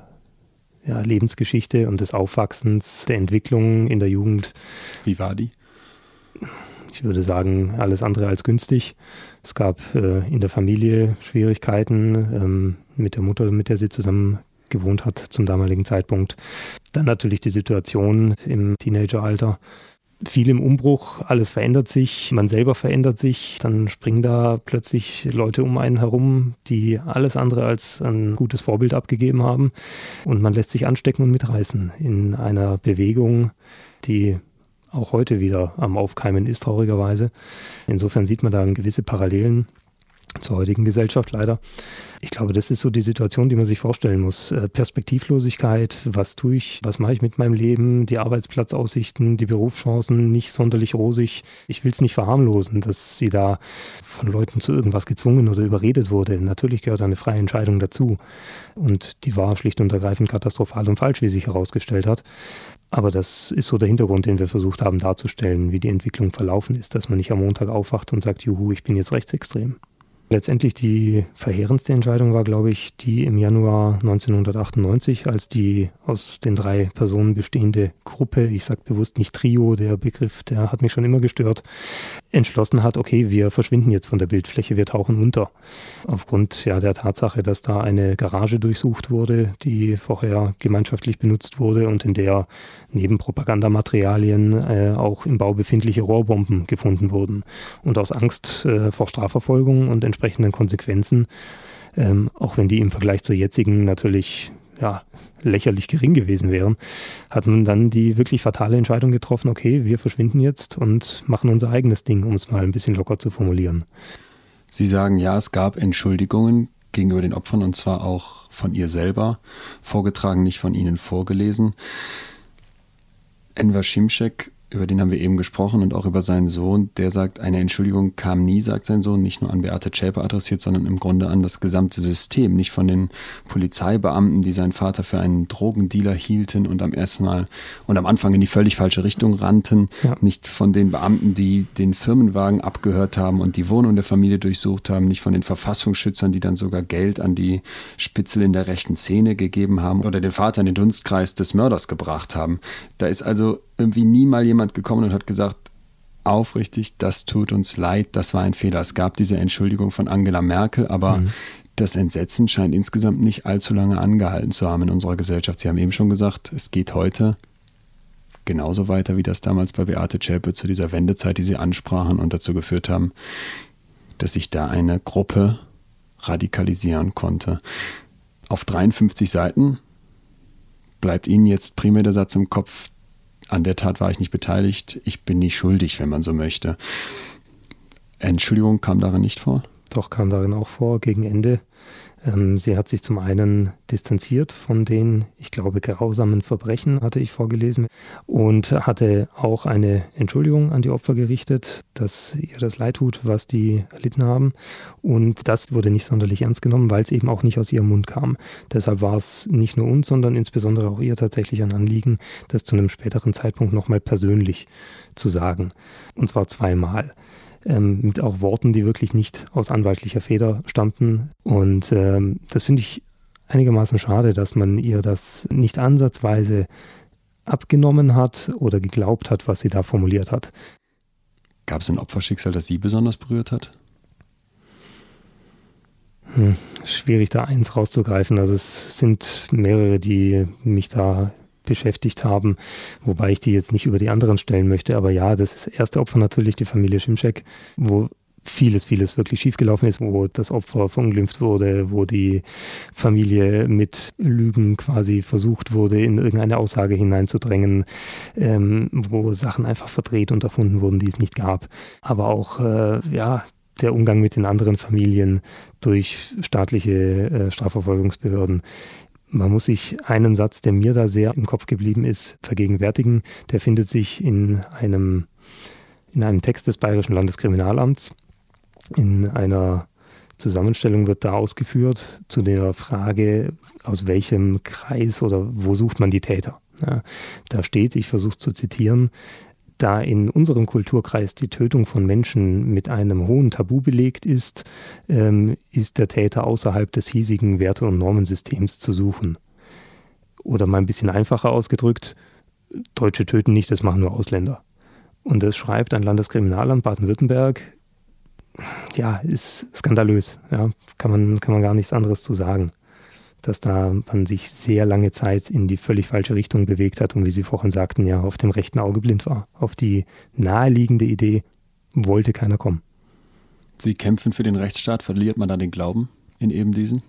ja, Lebensgeschichte und des Aufwachsens, der Entwicklung in der Jugend. Wie war die? Ich würde sagen, alles andere als günstig. Es gab äh, in der Familie Schwierigkeiten ähm, mit der Mutter, mit der sie zusammen gewohnt hat zum damaligen Zeitpunkt. Dann natürlich die Situation im Teenageralter viel im Umbruch, alles verändert sich, man selber verändert sich, dann springen da plötzlich Leute um einen herum, die alles andere als ein gutes Vorbild abgegeben haben und man lässt sich anstecken und mitreißen in einer Bewegung, die auch heute wieder am Aufkeimen ist, traurigerweise. Insofern sieht man da gewisse Parallelen zur heutigen Gesellschaft leider. Ich glaube, das ist so die Situation, die man sich vorstellen muss. Äh, Perspektivlosigkeit, was tue ich, was mache ich mit meinem Leben, die Arbeitsplatzaussichten, die Berufschancen nicht sonderlich rosig. Ich will es nicht verharmlosen, dass sie da von Leuten zu irgendwas gezwungen oder überredet wurde. Natürlich gehört eine freie Entscheidung dazu. Und die war schlicht und ergreifend katastrophal und falsch, wie sich herausgestellt hat. Aber das ist so der Hintergrund, den wir versucht haben darzustellen, wie die Entwicklung verlaufen ist, dass man nicht am Montag aufwacht und sagt, juhu, ich bin jetzt rechtsextrem. Letztendlich die verheerendste Entscheidung war, glaube ich, die im Januar 1998, als die aus den drei Personen bestehende Gruppe, ich sage bewusst nicht Trio, der Begriff, der hat mich schon immer gestört, entschlossen hat, okay, wir verschwinden jetzt von der Bildfläche, wir tauchen unter. Aufgrund ja, der Tatsache, dass da eine Garage durchsucht wurde, die vorher gemeinschaftlich benutzt wurde und in der neben Propagandamaterialien äh, auch im Bau befindliche Rohrbomben gefunden wurden. Und aus Angst äh, vor Strafverfolgung und entsprechenden Konsequenzen, ähm, auch wenn die im Vergleich zur jetzigen natürlich ja, lächerlich gering gewesen wären, hat man dann die wirklich fatale Entscheidung getroffen, okay, wir verschwinden jetzt und machen unser eigenes Ding, um es mal ein bisschen locker zu formulieren. Sie sagen, ja, es gab Entschuldigungen gegenüber den Opfern und zwar auch von ihr selber, vorgetragen, nicht von ihnen vorgelesen. Enver Şimşek über den haben wir eben gesprochen und auch über seinen Sohn. Der sagt, eine Entschuldigung kam nie, sagt sein Sohn, nicht nur an Beate Zschäpe adressiert, sondern im Grunde an das gesamte System. Nicht von den Polizeibeamten, die seinen Vater für einen Drogendealer hielten und am ersten Mal und am Anfang in die völlig falsche Richtung rannten. Ja. Nicht von den Beamten, die den Firmenwagen abgehört haben und die Wohnung der Familie durchsucht haben. Nicht von den Verfassungsschützern, die dann sogar Geld an die Spitzel in der rechten Szene gegeben haben oder den Vater in den Dunstkreis des Mörders gebracht haben. Da ist also irgendwie nie mal jemand gekommen und hat gesagt, aufrichtig, das tut uns leid, das war ein Fehler. Es gab diese Entschuldigung von Angela Merkel, aber mhm. das Entsetzen scheint insgesamt nicht allzu lange angehalten zu haben in unserer Gesellschaft. Sie haben eben schon gesagt, es geht heute genauso weiter, wie das damals bei Beate Zschäpe zu dieser Wendezeit, die Sie ansprachen und dazu geführt haben, dass sich da eine Gruppe radikalisieren konnte. Auf 53 Seiten bleibt Ihnen jetzt primär der Satz im Kopf, an der Tat war ich nicht beteiligt, ich bin nicht schuldig, wenn man so möchte. Entschuldigung kam darin nicht vor? Doch, kam darin auch vor, gegen Ende. Ähm, sie hat sich zum einen distanziert von den, ich glaube, grausamen Verbrechen, hatte ich vorgelesen, und hatte auch eine Entschuldigung an die Opfer gerichtet, dass ihr das leid tut, was die erlitten haben. Und das wurde nicht sonderlich ernst genommen, weil es eben auch nicht aus ihrem Mund kam. Deshalb war es nicht nur uns, sondern insbesondere auch ihr tatsächlich ein Anliegen, das zu einem späteren Zeitpunkt nochmal persönlich zu sagen. Und zwar zweimal ähm, mit auch Worten, die wirklich nicht aus anwaltlicher Feder stammten. Und ähm, das finde ich einigermaßen schade, dass man ihr das nicht ansatzweise abgenommen hat oder geglaubt hat, was sie da formuliert hat. Gab es ein Opferschicksal, das Sie besonders berührt hat? Hm, schwierig da eins rauszugreifen. Also es sind mehrere, die mich da beschäftigt haben, wobei ich die jetzt nicht über die anderen stellen möchte. Aber ja, das ist erste Opfer natürlich die Familie Schimschek, wo vieles, vieles wirklich schiefgelaufen ist, wo das Opfer verunglimpft wurde, wo die Familie mit Lügen quasi versucht wurde, in irgendeine Aussage hineinzudrängen, ähm, wo Sachen einfach verdreht und erfunden wurden, die es nicht gab. Aber auch, äh, ja, der Umgang mit den anderen Familien durch staatliche äh, Strafverfolgungsbehörden man muss sich einen Satz, der mir da sehr im Kopf geblieben ist, vergegenwärtigen. Der findet sich in einem, in einem Text des Bayerischen Landeskriminalamts. In einer Zusammenstellung wird da ausgeführt zu der Frage, aus welchem Kreis oder wo sucht man die Täter. Ja, da steht, ich versuche zu zitieren, Da in unserem Kulturkreis die Tötung von Menschen mit einem hohen Tabu belegt ist, ähm, ist der Täter außerhalb des hiesigen Werte- und Normensystems zu suchen. Oder mal ein bisschen einfacher ausgedrückt, Deutsche töten nicht, das machen nur Ausländer. Und das schreibt ein Landeskriminalamt Baden-Württemberg. Ja, ist skandalös. Ja, kann man, kann man gar nichts anderes zu sagen. Dass da man sich sehr lange Zeit in die völlig falsche Richtung bewegt hat und wie Sie vorhin sagten, ja, auf dem rechten Auge blind war. Auf die naheliegende Idee wollte keiner kommen. Sie kämpfen für den Rechtsstaat, verliert man da den Glauben in eben diesen?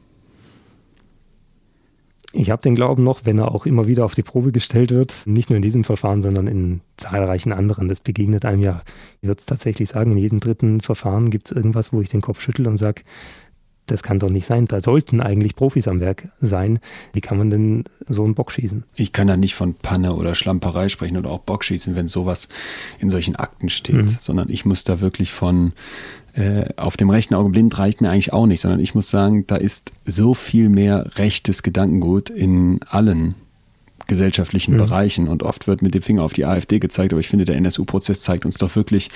Ich habe den Glauben noch, wenn er auch immer wieder auf die Probe gestellt wird, nicht nur in diesem Verfahren, sondern in zahlreichen anderen. Das begegnet einem ja, ich würde es tatsächlich sagen, in jedem dritten Verfahren gibt es irgendwas, wo ich den Kopf schüttel und sage, das kann doch nicht sein. Da sollten eigentlich Profis am Werk sein. Wie kann man denn so einen Bock schießen? Ich kann da nicht von Panne oder Schlamperei sprechen oder auch Bockschießen, wenn sowas in solchen Akten steht, mhm. sondern ich muss da wirklich von äh, auf dem rechten Auge blind reicht mir eigentlich auch nicht, sondern ich muss sagen, da ist so viel mehr rechtes Gedankengut in allen gesellschaftlichen mhm. Bereichen und oft wird mit dem Finger auf die AfD gezeigt, aber ich finde, der NSU-Prozess zeigt uns doch wirklich,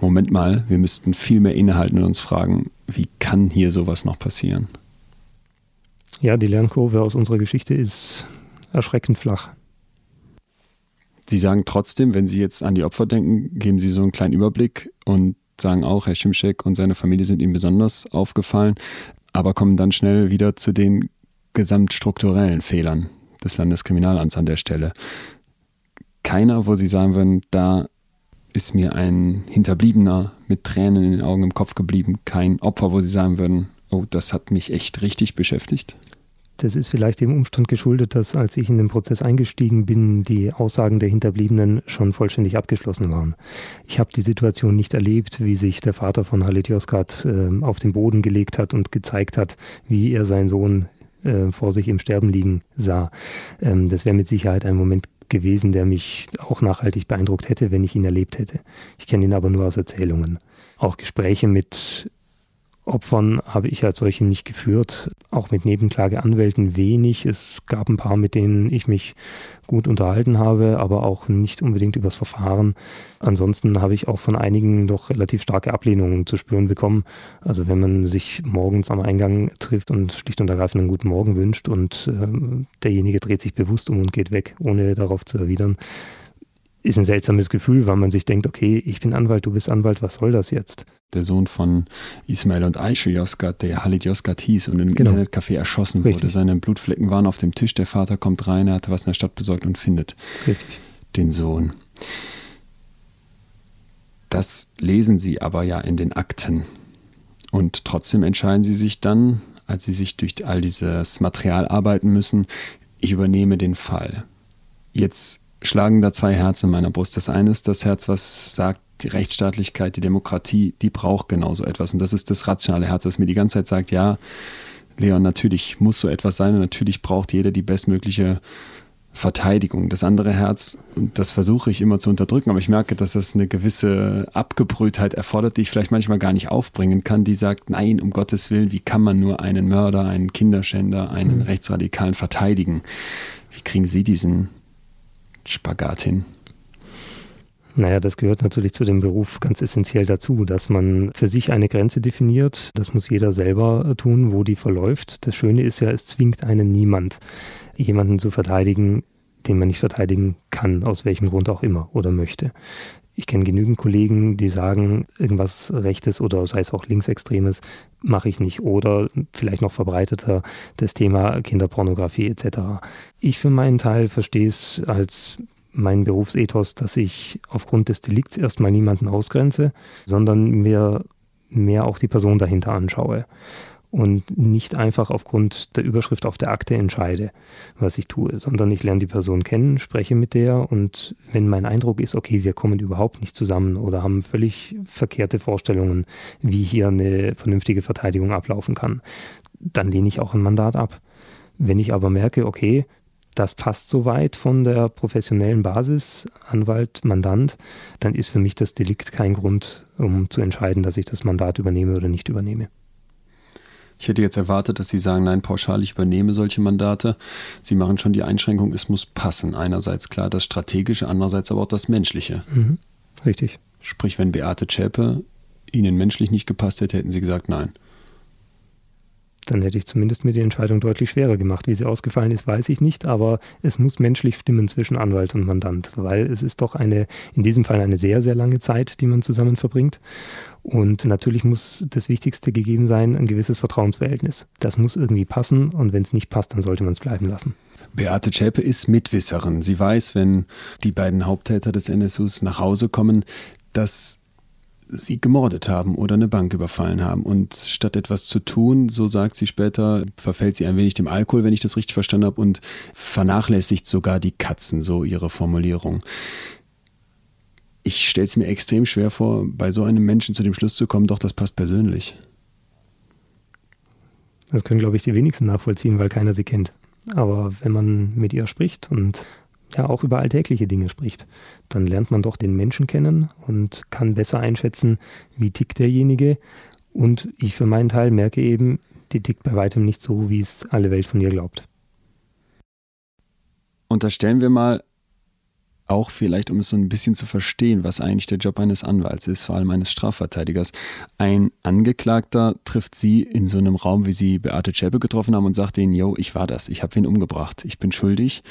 Moment mal, wir müssten viel mehr innehalten und uns fragen, wie kann hier sowas noch passieren? Ja, die Lernkurve aus unserer Geschichte ist erschreckend flach. Sie sagen trotzdem, wenn Sie jetzt an die Opfer denken, geben Sie so einen kleinen Überblick und sagen auch, Herr Schimschek und seine Familie sind ihm besonders aufgefallen, aber kommen dann schnell wieder zu den gesamtstrukturellen Fehlern des Landeskriminalamts an der Stelle. Keiner, wo Sie sagen würden, da ist mir ein Hinterbliebener mit Tränen in den Augen im Kopf geblieben, kein Opfer, wo Sie sagen würden, oh, das hat mich echt richtig beschäftigt? Das ist vielleicht dem Umstand geschuldet, dass als ich in den Prozess eingestiegen bin, die Aussagen der Hinterbliebenen schon vollständig abgeschlossen waren. Ich habe die Situation nicht erlebt, wie sich der Vater von Halit Yozgat äh, auf den Boden gelegt hat und gezeigt hat, wie er seinen Sohn äh, vor sich im Sterben liegen sah. Ähm, das wäre mit Sicherheit ein Moment gewesen, der mich auch nachhaltig beeindruckt hätte, wenn ich ihn erlebt hätte. Ich kenne ihn aber nur aus Erzählungen. Auch Gespräche mit Opfern habe ich als solche nicht geführt, auch mit Nebenklageanwälten wenig. Es gab ein paar, mit denen ich mich gut unterhalten habe, aber auch nicht unbedingt übers Verfahren. Ansonsten habe ich auch von einigen doch relativ starke Ablehnungen zu spüren bekommen. Also wenn man sich morgens am Eingang trifft und schlicht und ergreifend einen guten Morgen wünscht und äh, derjenige dreht sich bewusst um und geht weg, ohne darauf zu erwidern, ist ein seltsames Gefühl, weil man sich denkt, okay, ich bin Anwalt, du bist Anwalt, was soll das jetzt? Der Sohn von Ismail und Aisha Yozgat, der Halit Yozgat hieß und im genau. Internetcafé erschossen Richtig. wurde. Seine Blutflecken waren auf dem Tisch, der Vater kommt rein, er hatte was in der Stadt besorgt und findet Richtig. den Sohn. Das lesen Sie aber ja in den Akten. Und trotzdem entscheiden Sie sich dann, als Sie sich durch all dieses Material arbeiten müssen, ich übernehme den Fall. Jetzt schlagen da zwei Herzen in meiner Brust. Das eine ist das Herz, was sagt, die Rechtsstaatlichkeit, die Demokratie, die braucht genauso etwas. Und das ist das rationale Herz, das mir die ganze Zeit sagt, ja, Leon, natürlich muss so etwas sein und natürlich braucht jeder die bestmögliche Verteidigung. Das andere Herz, das versuche ich immer zu unterdrücken, aber ich merke, dass das eine gewisse Abgebrühtheit erfordert, die ich vielleicht manchmal gar nicht aufbringen kann, die sagt, nein, um Gottes Willen, wie kann man nur einen Mörder, einen Kinderschänder, einen mhm. Rechtsradikalen verteidigen? Wie kriegen Sie diesen Spagat hin? Naja, das gehört natürlich zu dem Beruf ganz essentiell dazu, dass man für sich eine Grenze definiert. Das muss jeder selber tun, wo die verläuft. Das Schöne ist ja, es zwingt einen niemand, jemanden zu verteidigen, den man nicht verteidigen kann, aus welchem Grund auch immer oder möchte. Ich kenne genügend Kollegen, die sagen, irgendwas Rechtes oder sei es auch Linksextremes mache ich nicht. Oder vielleicht noch verbreiteter das Thema Kinderpornografie etc. Ich für meinen Teil verstehe es als mein Berufsethos, dass ich aufgrund des Delikts erstmal niemanden ausgrenze, sondern mir mehr auch die Person dahinter anschaue und nicht einfach aufgrund der Überschrift auf der Akte entscheide, was ich tue, sondern ich lerne die Person kennen, spreche mit der und wenn mein Eindruck ist, okay, wir kommen überhaupt nicht zusammen oder haben völlig verkehrte Vorstellungen, wie hier eine vernünftige Verteidigung ablaufen kann, dann lehne ich auch ein Mandat ab. Wenn ich aber merke, okay, das passt soweit von der professionellen Basis, Anwalt, Mandant, dann ist für mich das Delikt kein Grund, um zu entscheiden, dass ich das Mandat übernehme oder nicht übernehme. Ich hätte jetzt erwartet, dass Sie sagen, nein, pauschal, ich übernehme solche Mandate. Sie machen schon die Einschränkung, es muss passen. Einerseits klar das Strategische, andererseits aber auch das Menschliche. Mhm. Richtig. Sprich, wenn Beate Zschäpe Ihnen menschlich nicht gepasst hätte, hätten Sie gesagt nein. Dann hätte ich zumindest mir die Entscheidung deutlich schwerer gemacht. Wie sie ausgefallen ist, weiß ich nicht, aber es muss menschlich stimmen zwischen Anwalt und Mandant, weil es ist doch eine, in diesem Fall eine sehr, sehr lange Zeit, die man zusammen verbringt. Und natürlich muss das Wichtigste gegeben sein, ein gewisses Vertrauensverhältnis. Das muss irgendwie passen und wenn es nicht passt, dann sollte man es bleiben lassen. Beate Zschäpe ist Mitwisserin. Sie weiß, wenn die beiden Haupttäter des NSUs nach Hause kommen, dass sie gemordet haben oder eine Bank überfallen haben. Und statt etwas zu tun, so sagt sie später, verfällt sie ein wenig dem Alkohol, wenn ich das richtig verstanden habe, und vernachlässigt sogar die Katzen, so ihre Formulierung. Ich stelle es mir extrem schwer vor, bei so einem Menschen zu dem Schluss zu kommen, doch das passt persönlich. Das können, glaube ich, die wenigsten nachvollziehen, weil keiner sie kennt. Aber wenn man mit ihr spricht und ja auch über alltägliche Dinge spricht, dann lernt man doch den Menschen kennen und kann besser einschätzen, wie tickt derjenige. Und ich für meinen Teil merke eben, die tickt bei weitem nicht so, wie es alle Welt von ihr glaubt. Unterstellen wir mal, auch vielleicht, um es so ein bisschen zu verstehen, was eigentlich der Job eines Anwalts ist, vor allem eines Strafverteidigers. Ein Angeklagter trifft Sie in so einem Raum, wie Sie Beate Zschäpe getroffen haben und sagt Ihnen, yo, ich war das, ich habe ihn umgebracht, ich bin schuldig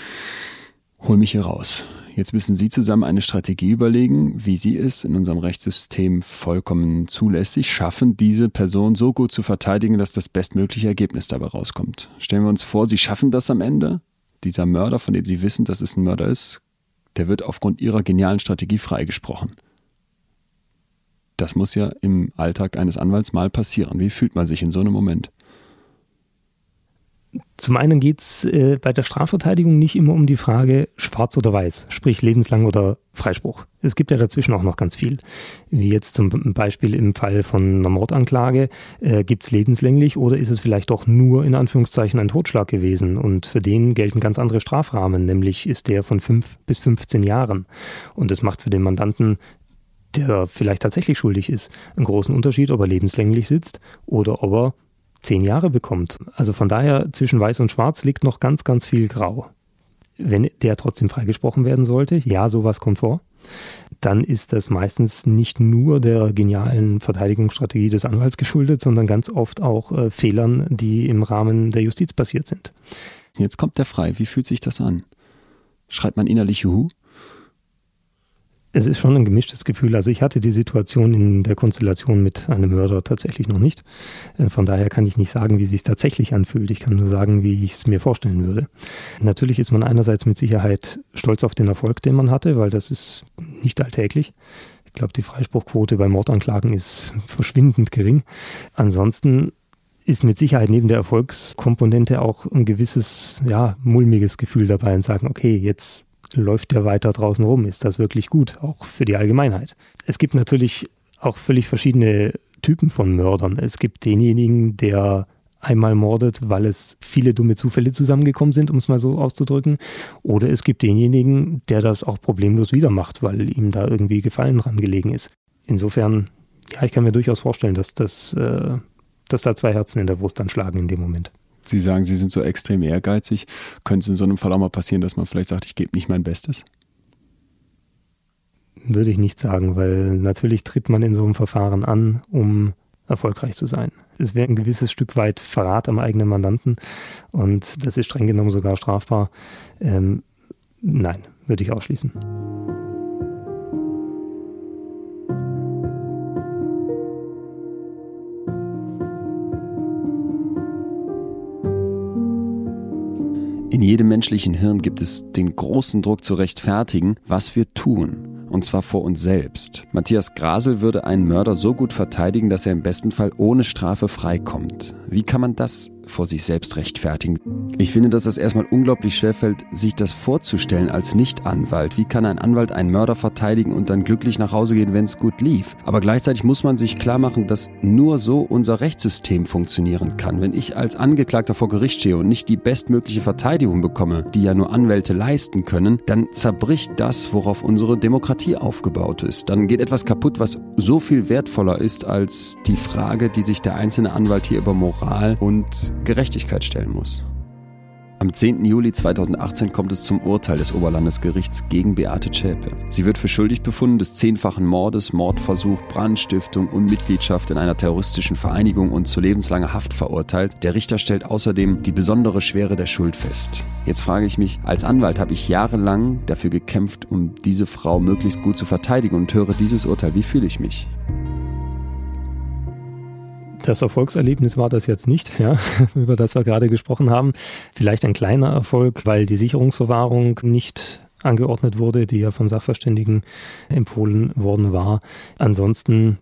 hol mich hier raus. Jetzt müssen Sie zusammen eine Strategie überlegen, wie Sie es in unserem Rechtssystem vollkommen zulässig schaffen, diese Person so gut zu verteidigen, dass das bestmögliche Ergebnis dabei rauskommt. Stellen wir uns vor, Sie schaffen das am Ende. Dieser Mörder, von dem Sie wissen, dass es ein Mörder ist, der wird aufgrund Ihrer genialen Strategie freigesprochen. Das muss ja im Alltag eines Anwalts mal passieren. Wie fühlt man sich in so einem Moment? Zum einen geht es äh, bei der Strafverteidigung nicht immer um die Frage schwarz oder weiß, sprich lebenslang oder Freispruch. Es gibt ja dazwischen auch noch ganz viel. Wie jetzt zum Beispiel im Fall von einer Mordanklage, äh, gibt es lebenslänglich oder ist es vielleicht doch nur in Anführungszeichen ein Totschlag gewesen? Und für den gelten ganz andere Strafrahmen, nämlich ist der von 5 bis 15 Jahren. Und es macht für den Mandanten der vielleicht tatsächlich schuldig ist, einen großen Unterschied, ob er lebenslänglich sitzt oder ob er zehn Jahre bekommt. Also von daher zwischen Weiß und Schwarz liegt noch ganz, ganz viel Grau. Wenn der trotzdem freigesprochen werden sollte, ja, sowas kommt vor, dann ist das meistens nicht nur der genialen Verteidigungsstrategie des Anwalts geschuldet, sondern ganz oft auch äh, Fehlern, die im Rahmen der Justiz passiert sind. Jetzt kommt der frei. Wie fühlt sich das an? Schreibt man innerlich Juhu? Es ist schon ein gemischtes Gefühl. Also ich hatte die Situation in der Konstellation mit einem Mörder tatsächlich noch nicht. Äh, von daher kann ich nicht sagen, wie es sich tatsächlich anfühlt. Ich kann nur sagen, wie ich es mir vorstellen würde. Natürlich ist man einerseits mit Sicherheit stolz auf den Erfolg, den man hatte, weil das ist nicht alltäglich. Ich glaube, die Freispruchquote bei Mordanklagen ist verschwindend gering. Ansonsten ist mit Sicherheit neben der Erfolgskomponente auch ein gewisses, ja, mulmiges Gefühl dabei und sagen, okay, jetzt läuft der weiter draußen rum? Ist das wirklich gut, auch für die Allgemeinheit? Es gibt natürlich auch völlig verschiedene Typen von Mördern. Es gibt denjenigen, der einmal mordet, weil es viele dumme Zufälle zusammengekommen sind, um es mal so auszudrücken. Oder es gibt denjenigen, der das auch problemlos wieder macht, weil ihm da irgendwie Gefallen dran gelegen ist. Insofern, ja, ich kann mir durchaus vorstellen, dass, das, äh, dass da zwei Herzen in der Brust anschlagen in dem Moment. Sie sagen, Sie sind so extrem ehrgeizig. Könnte es in so einem Fall auch mal passieren, dass man vielleicht sagt, ich gebe nicht mein Bestes? Würde ich nicht sagen, weil natürlich tritt man in so einem Verfahren an, um erfolgreich zu sein. Es wäre ein gewisses Stück weit Verrat am eigenen Mandanten und das ist streng genommen sogar strafbar. Ähm, nein, würde ich ausschließen. In jedem menschlichen Hirn gibt es den großen Druck zu rechtfertigen, was wir tun und zwar vor uns selbst. Matthias Grasel würde einen Mörder so gut verteidigen, dass er im besten Fall ohne Strafe freikommt. Wie kann man das vor sich selbst rechtfertigen? Ich finde, dass es erstmal unglaublich schwerfällt, sich das vorzustellen als Nicht-Anwalt. Wie kann ein Anwalt einen Mörder verteidigen und dann glücklich nach Hause gehen, wenn es gut lief? Aber gleichzeitig muss man sich klar machen, dass nur so unser Rechtssystem funktionieren kann. Wenn ich als Angeklagter vor Gericht stehe und nicht die bestmögliche Verteidigung bekomme, die ja nur Anwälte leisten können, dann zerbricht das, worauf unsere Demokratie aufgebaut ist, dann geht etwas kaputt, was so viel wertvoller ist als die Frage, die sich der einzelne Anwalt hier über Moral und Gerechtigkeit stellen muss. Am 10. Juli 2018 kommt es zum Urteil des Oberlandesgerichts gegen Beate Zschäpe. Sie wird für schuldig befunden des zehnfachen Mordes, Mordversuch, Brandstiftung und Mitgliedschaft in einer terroristischen Vereinigung und zu lebenslanger Haft verurteilt. Der Richter stellt außerdem die besondere Schwere der Schuld fest. Jetzt frage ich mich, als Anwalt habe ich jahrelang dafür gekämpft, um diese Frau möglichst gut zu verteidigen und höre dieses Urteil. Wie fühle ich mich? Das Erfolgserlebnis war das jetzt nicht, ja, über das wir gerade gesprochen haben. Vielleicht ein kleiner Erfolg, weil die Sicherungsverwahrung nicht angeordnet wurde, die ja vom Sachverständigen empfohlen worden war. Ansonsten,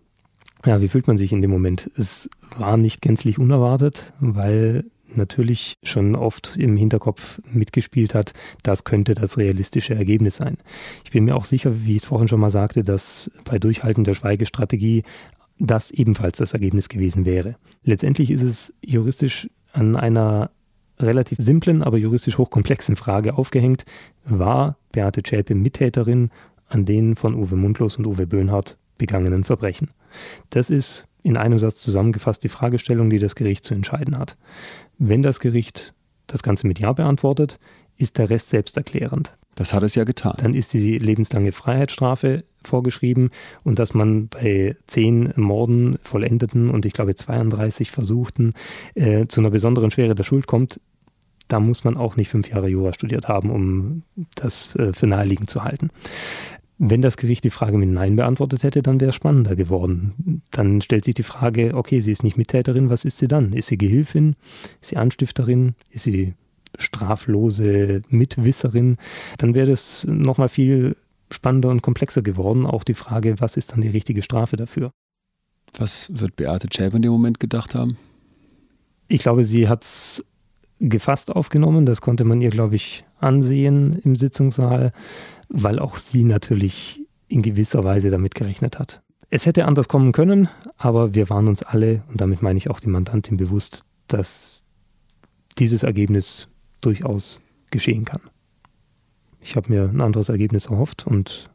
ja, wie fühlt man sich in dem Moment? Es war nicht gänzlich unerwartet, weil natürlich schon oft im Hinterkopf mitgespielt hat, das könnte das realistische Ergebnis sein. Ich bin mir auch sicher, wie ich es vorhin schon mal sagte, dass bei Durchhalten der Schweigestrategie das ebenfalls das Ergebnis gewesen wäre. Letztendlich ist es juristisch an einer relativ simplen, aber juristisch hochkomplexen Frage aufgehängt. War Beate Zschäpe Mittäterin an den von Uwe Mundlos und Uwe Böhnhardt begangenen Verbrechen? Das ist in einem Satz zusammengefasst die Fragestellung, die das Gericht zu entscheiden hat. Wenn das Gericht das Ganze mit Ja beantwortet, ist der Rest selbsterklärend. Das hat es ja getan. Dann ist die lebenslange Freiheitsstrafe vorgeschrieben und dass man bei zehn Morden vollendeten und ich glaube 32 Versuchten äh, zu einer besonderen Schwere der Schuld kommt, da muss man auch nicht fünf Jahre Jura studiert haben, um das äh, für naheliegend zu halten. Wenn das Gericht die Frage mit Nein beantwortet hätte, dann wäre es spannender geworden. Dann stellt sich die Frage, okay, sie ist nicht Mittäterin, was ist sie dann? Ist sie Gehilfin? Ist sie Anstifterin? Ist sie straflose Mitwisserin? Dann wäre das nochmal viel spannender und komplexer geworden. Auch die Frage, was ist dann die richtige Strafe dafür? Was wird Beate Zschäpe in dem Moment gedacht haben? Ich glaube, sie hat es gefasst aufgenommen. Das konnte man ihr, glaube ich, ansehen im Sitzungssaal, weil auch sie natürlich in gewisser Weise damit gerechnet hat. Es hätte anders kommen können, aber wir waren uns alle, und damit meine ich auch die Mandantin, bewusst, dass dieses Ergebnis durchaus geschehen kann. Ich habe mir ein anderes Ergebnis erhofft und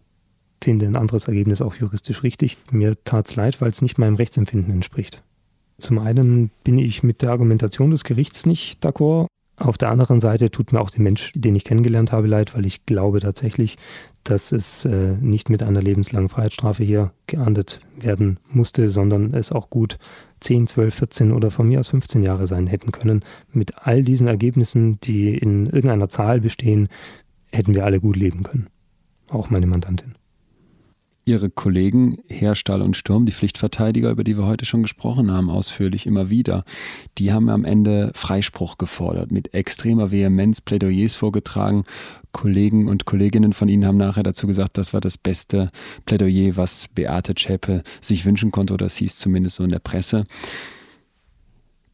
finde ein anderes Ergebnis auch juristisch richtig. Mir tat es leid, weil es nicht meinem Rechtsempfinden entspricht. Zum einen bin ich mit der Argumentation des Gerichts nicht d'accord. Auf der anderen Seite tut mir auch der Mensch, den ich kennengelernt habe, leid, weil ich glaube tatsächlich, dass es äh, nicht mit einer lebenslangen Freiheitsstrafe hier geahndet werden musste, sondern es auch gut 10, 12, 14 oder von mir aus 15 Jahre sein hätten können. Mit all diesen Ergebnissen, die in irgendeiner Zahl bestehen, hätten wir alle gut leben können. Auch meine Mandantin. Ihre Kollegen Herstall und Sturm, die Pflichtverteidiger, über die wir heute schon gesprochen haben, ausführlich immer wieder, die haben am Ende Freispruch gefordert, mit extremer Vehemenz Plädoyers vorgetragen. Kollegen und Kolleginnen von Ihnen haben nachher dazu gesagt, das war das beste Plädoyer, was Beate Zschäpe sich wünschen konnte, oder das hieß zumindest so in der Presse.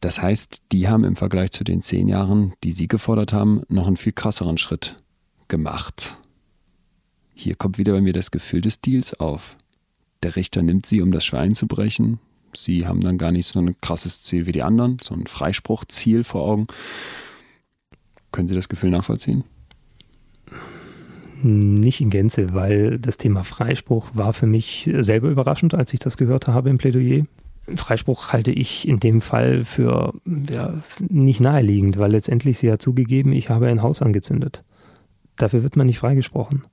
Das heißt, die haben im Vergleich zu den zehn Jahren, die Sie gefordert haben, noch einen viel krasseren Schritt gemacht. Hier kommt wieder bei mir das Gefühl des Deals auf. Der Richter nimmt sie, um das Schwein zu brechen. Sie haben dann gar nicht so ein krasses Ziel wie die anderen, so ein Freispruchziel vor Augen. Können Sie das Gefühl nachvollziehen? Nicht in Gänze, weil das Thema Freispruch war für mich selber überraschend, als ich das gehört habe im Plädoyer. Freispruch halte ich in dem Fall für ja, nicht naheliegend, weil letztendlich sie hat zugegeben, ich habe ein Haus angezündet. Dafür wird man nicht freigesprochen.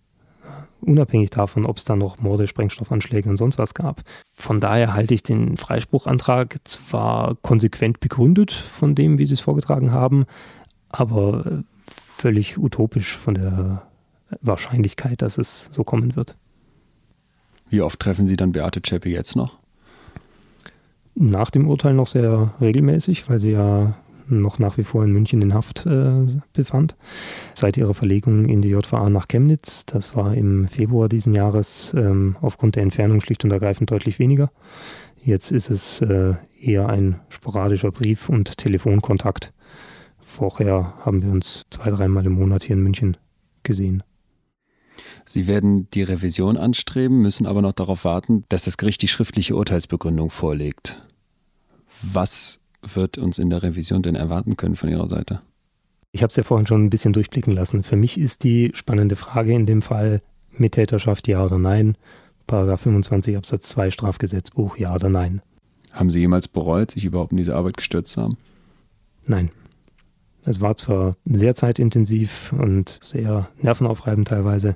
Unabhängig davon, ob es da noch Morde, Sprengstoffanschläge und sonst was gab. Von daher halte ich den Freispruchantrag zwar konsequent begründet von dem, wie Sie es vorgetragen haben, aber völlig utopisch von der Wahrscheinlichkeit, dass es so kommen wird. Wie oft treffen Sie dann Beate Zschäpe jetzt noch? Nach dem Urteil noch sehr regelmäßig, weil sie ja noch nach wie vor in München in Haft äh, befand. Seit ihrer Verlegung in die JVA nach Chemnitz, das war im Februar diesen Jahres, ähm, aufgrund der Entfernung schlicht und ergreifend deutlich weniger. Jetzt ist es äh, eher ein sporadischer Brief- und Telefonkontakt. Vorher haben wir uns zwei, dreimal im Monat hier in München gesehen. Sie werden die Revision anstreben, müssen aber noch darauf warten, dass das Gericht die schriftliche Urteilsbegründung vorlegt. Was wird uns in der Revision denn erwarten können von Ihrer Seite? Ich habe es ja vorhin schon ein bisschen durchblicken lassen. Für mich ist die spannende Frage in dem Fall Mittäterschaft ja oder nein. Paragraph 25 Absatz 2 Strafgesetzbuch ja oder nein. Haben Sie jemals bereut, sich überhaupt in diese Arbeit gestürzt zu haben? Nein. Es war zwar sehr zeitintensiv und sehr nervenaufreibend teilweise,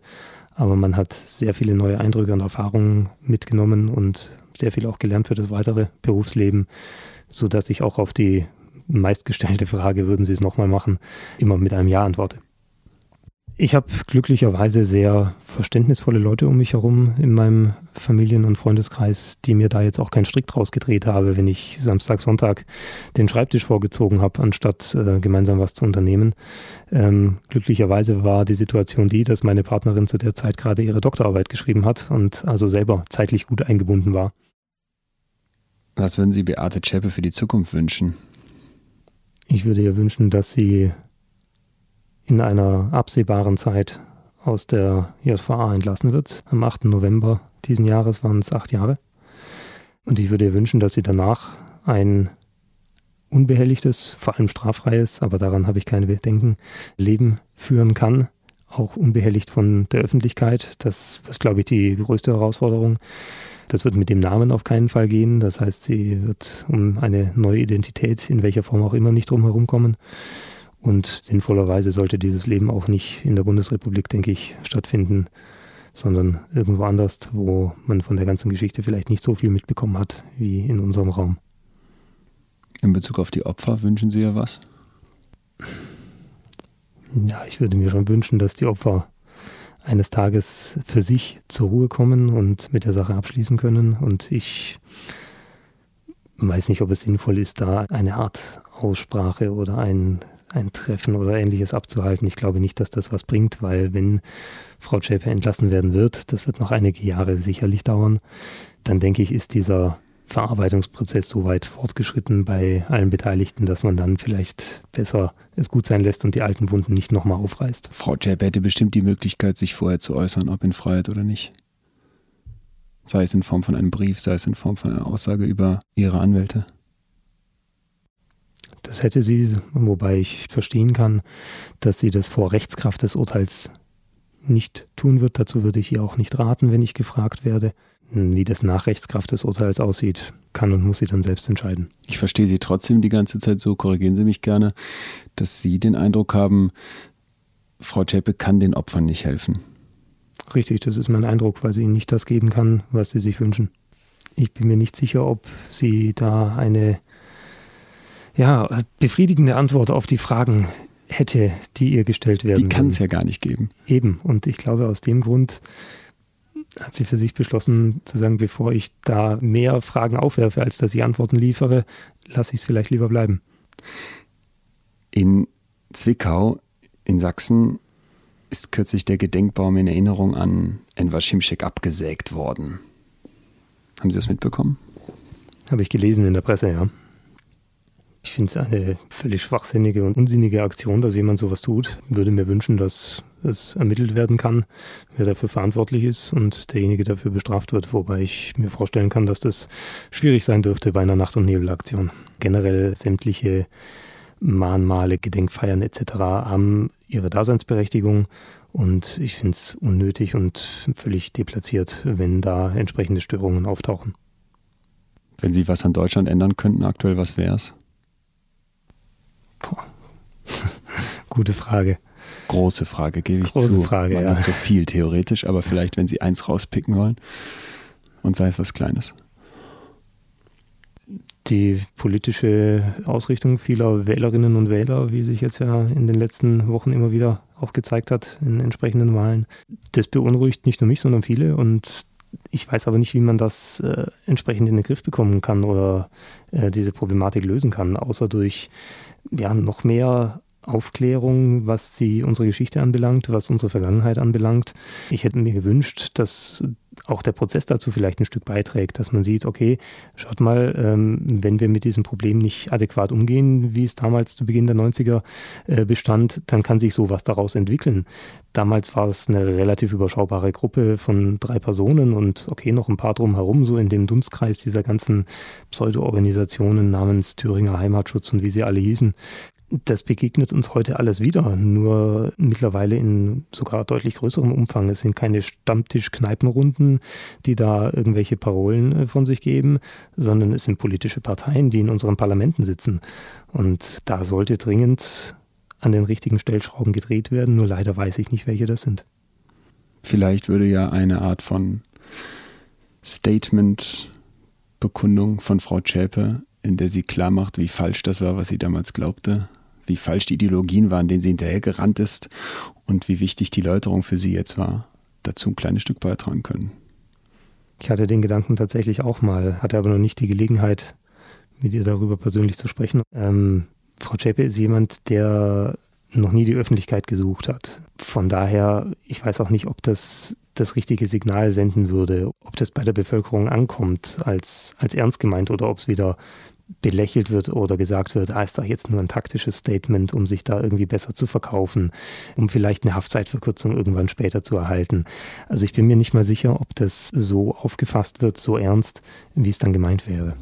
aber man hat sehr viele neue Eindrücke und Erfahrungen mitgenommen und sehr viel auch gelernt für das weitere Berufsleben, sodass ich auch auf die meistgestellte Frage, würden Sie es nochmal machen, immer mit einem Ja antworte. Ich habe glücklicherweise sehr verständnisvolle Leute um mich herum in meinem Familien- und Freundeskreis, die mir da jetzt auch keinen Strick draus gedreht habe, wenn ich Samstag, Sonntag den Schreibtisch vorgezogen habe, anstatt äh, gemeinsam was zu unternehmen. Ähm, glücklicherweise war die Situation die, dass meine Partnerin zu der Zeit gerade ihre Doktorarbeit geschrieben hat und also selber zeitlich gut eingebunden war. Was würden Sie Beate Zschäpe für die Zukunft wünschen? Ich würde ihr wünschen, dass sie in einer absehbaren Zeit aus der JVA entlassen wird. Am 8. November diesen Jahres waren es acht Jahre. Und ich würde ihr wünschen, dass sie danach ein unbehelligtes, vor allem straffreies, aber daran habe ich keine Bedenken, Leben führen kann, auch unbehelligt von der Öffentlichkeit. Das ist, glaube ich, die größte Herausforderung. Das wird mit dem Namen auf keinen Fall gehen. Das heißt, sie wird um eine neue Identität, in welcher Form auch immer, nicht drum herum kommen. Und sinnvollerweise sollte dieses Leben auch nicht in der Bundesrepublik, denke ich, stattfinden, sondern irgendwo anders, wo man von der ganzen Geschichte vielleicht nicht so viel mitbekommen hat wie in unserem Raum. In Bezug auf die Opfer wünschen Sie ja was? Ja, ich würde mir schon wünschen, dass die Opfer eines Tages für sich zur Ruhe kommen und mit der Sache abschließen können. Und ich weiß nicht, ob es sinnvoll ist, da eine Art Aussprache oder ein ein Treffen oder ähnliches abzuhalten. Ich glaube nicht, dass das was bringt, weil wenn Frau Zschäpe entlassen werden wird, das wird noch einige Jahre sicherlich dauern, dann denke ich, ist dieser Verarbeitungsprozess so weit fortgeschritten bei allen Beteiligten, dass man dann vielleicht besser es gut sein lässt und die alten Wunden nicht nochmal aufreißt. Frau Zschäpe hätte bestimmt die Möglichkeit, sich vorher zu äußern, ob in Freiheit oder nicht. Sei es in Form von einem Brief, sei es in Form von einer Aussage über ihre Anwälte. Das hätte sie, wobei ich verstehen kann, dass sie das vor Rechtskraft des Urteils nicht tun wird. Dazu würde ich ihr auch nicht raten, wenn ich gefragt werde. Wie das nach Rechtskraft des Urteils aussieht, kann und muss sie dann selbst entscheiden. Ich verstehe Sie trotzdem die ganze Zeit so, korrigieren Sie mich gerne, dass Sie den Eindruck haben, Frau Zschäpe kann den Opfern nicht helfen. Richtig, das ist mein Eindruck, weil sie ihnen nicht das geben kann, was sie sich wünschen. Ich bin mir nicht sicher, ob sie da eine ja, befriedigende Antwort auf die Fragen hätte, die ihr gestellt werden. Die kann es ja gar nicht geben. Eben. Und ich glaube, aus dem Grund hat sie für sich beschlossen zu sagen, bevor ich da mehr Fragen aufwerfe, als dass ich Antworten liefere, lasse ich es vielleicht lieber bleiben. In Zwickau in Sachsen ist kürzlich der Gedenkbaum in Erinnerung an Enver Schimschek abgesägt worden. Haben Sie das mitbekommen? Habe ich gelesen in der Presse, ja. Ich finde es eine völlig schwachsinnige und unsinnige Aktion, dass jemand sowas tut. Würde mir wünschen, dass es ermittelt werden kann, wer dafür verantwortlich ist und derjenige dafür bestraft wird. Wobei ich mir vorstellen kann, dass das schwierig sein dürfte bei einer Nacht- und Nebelaktion. Generell sämtliche Mahnmale, Gedenkfeiern etc. haben ihre Daseinsberechtigung. Und ich finde es unnötig und völlig deplatziert, wenn da entsprechende Störungen auftauchen. Wenn Sie was an Deutschland ändern könnten aktuell, was wäre es? Boah. Gute Frage. Große Frage, gebe ich Große zu. Frage, Man ja. hat so viel theoretisch, aber vielleicht, wenn Sie eins rauspicken wollen und sei es was Kleines. Die politische Ausrichtung vieler Wählerinnen und Wähler, wie sich jetzt ja in den letzten Wochen immer wieder auch gezeigt hat in entsprechenden Wahlen, das beunruhigt nicht nur mich, sondern viele. Und ich weiß aber nicht, wie man das äh, entsprechend in den Griff bekommen kann oder äh, diese Problematik lösen kann, außer durch ja, noch mehr Aufklärung, was die, unsere Geschichte anbelangt, was unsere Vergangenheit anbelangt. Ich hätte mir gewünscht, dass auch der Prozess dazu vielleicht ein Stück beiträgt, dass man sieht, okay, schaut mal, ähm, wenn wir mit diesem Problem nicht adäquat umgehen, wie es damals zu Beginn der 90er äh, bestand, dann kann sich sowas daraus entwickeln. Damals war es eine relativ überschaubare Gruppe von drei Personen und okay, noch ein paar drumherum, so in dem Dunstkreis dieser ganzen Pseudo-Organisationen namens Thüringer Heimatschutz und wie sie alle hießen. Das begegnet uns heute alles wieder, nur mittlerweile in sogar deutlich größerem Umfang. Es sind keine Stammtisch-Kneipenrunden, die da irgendwelche Parolen äh, von sich geben, sondern es sind politische Parteien, die in unseren Parlamenten sitzen. Und da sollte dringend an den richtigen Stellschrauben gedreht werden, nur leider weiß ich nicht, welche das sind. Vielleicht würde ja eine Art von Statement-Bekundung von Frau Zschäpe, in der sie klar macht, wie falsch das war, was sie damals glaubte, wie falsch die Ideologien waren, denen sie hinterhergerannt ist und wie wichtig die Läuterung für sie jetzt war, dazu ein kleines Stück beitragen können. Ich hatte den Gedanken tatsächlich auch mal, hatte aber noch nicht die Gelegenheit, mit ihr darüber persönlich zu sprechen. Ähm, Frau Zschäpe ist jemand, der noch nie die Öffentlichkeit gesucht hat. Von daher, ich weiß auch nicht, ob das das richtige Signal senden würde, ob das bei der Bevölkerung ankommt als, als ernst gemeint oder ob es wieder belächelt wird oder gesagt wird, ah, ist doch jetzt nur ein taktisches Statement, um sich da irgendwie besser zu verkaufen, um vielleicht eine Haftzeitverkürzung irgendwann später zu erhalten. Also ich bin mir nicht mal sicher, ob das so aufgefasst wird, so ernst, wie es dann gemeint wäre.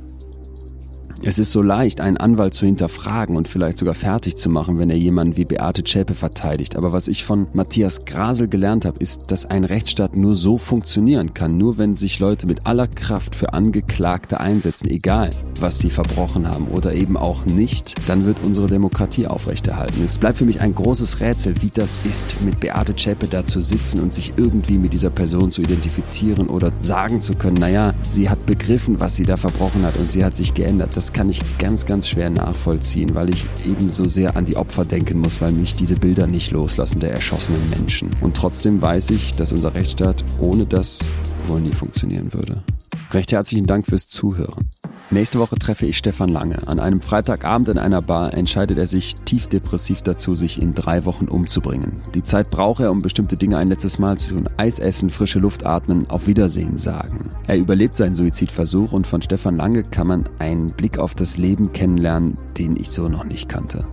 Es ist so leicht, einen Anwalt zu hinterfragen und vielleicht sogar fertig zu machen, wenn er jemanden wie Beate Zschäpe verteidigt. Aber was ich von Matthias Grasel gelernt habe, ist, dass ein Rechtsstaat nur so funktionieren kann, nur wenn sich Leute mit aller Kraft für Angeklagte einsetzen, egal was sie verbrochen haben oder eben auch nicht, dann wird unsere Demokratie aufrechterhalten. Es bleibt für mich ein großes Rätsel, wie das ist, mit Beate Zschäpe da zu sitzen und sich irgendwie mit dieser Person zu identifizieren oder sagen zu können, naja, sie hat begriffen, was sie da verbrochen hat und sie hat sich geändert. Das das kann ich ganz, ganz schwer nachvollziehen, weil ich eben so sehr an die Opfer denken muss, weil mich diese Bilder nicht loslassen der erschossenen Menschen. Und trotzdem weiß ich, dass unser Rechtsstaat ohne das wohl nie funktionieren würde. Recht herzlichen Dank fürs Zuhören. Nächste Woche treffe ich Stefan Lange. An einem Freitagabend in einer Bar entscheidet er sich tief depressiv dazu, sich in drei Wochen umzubringen. Die Zeit braucht er, um bestimmte Dinge ein letztes Mal zu tun. Eis essen, frische Luft atmen, auf Wiedersehen sagen. Er überlebt seinen Suizidversuch und von Stefan Lange kann man einen Blick auf das Leben kennenlernen, den ich so noch nicht kannte.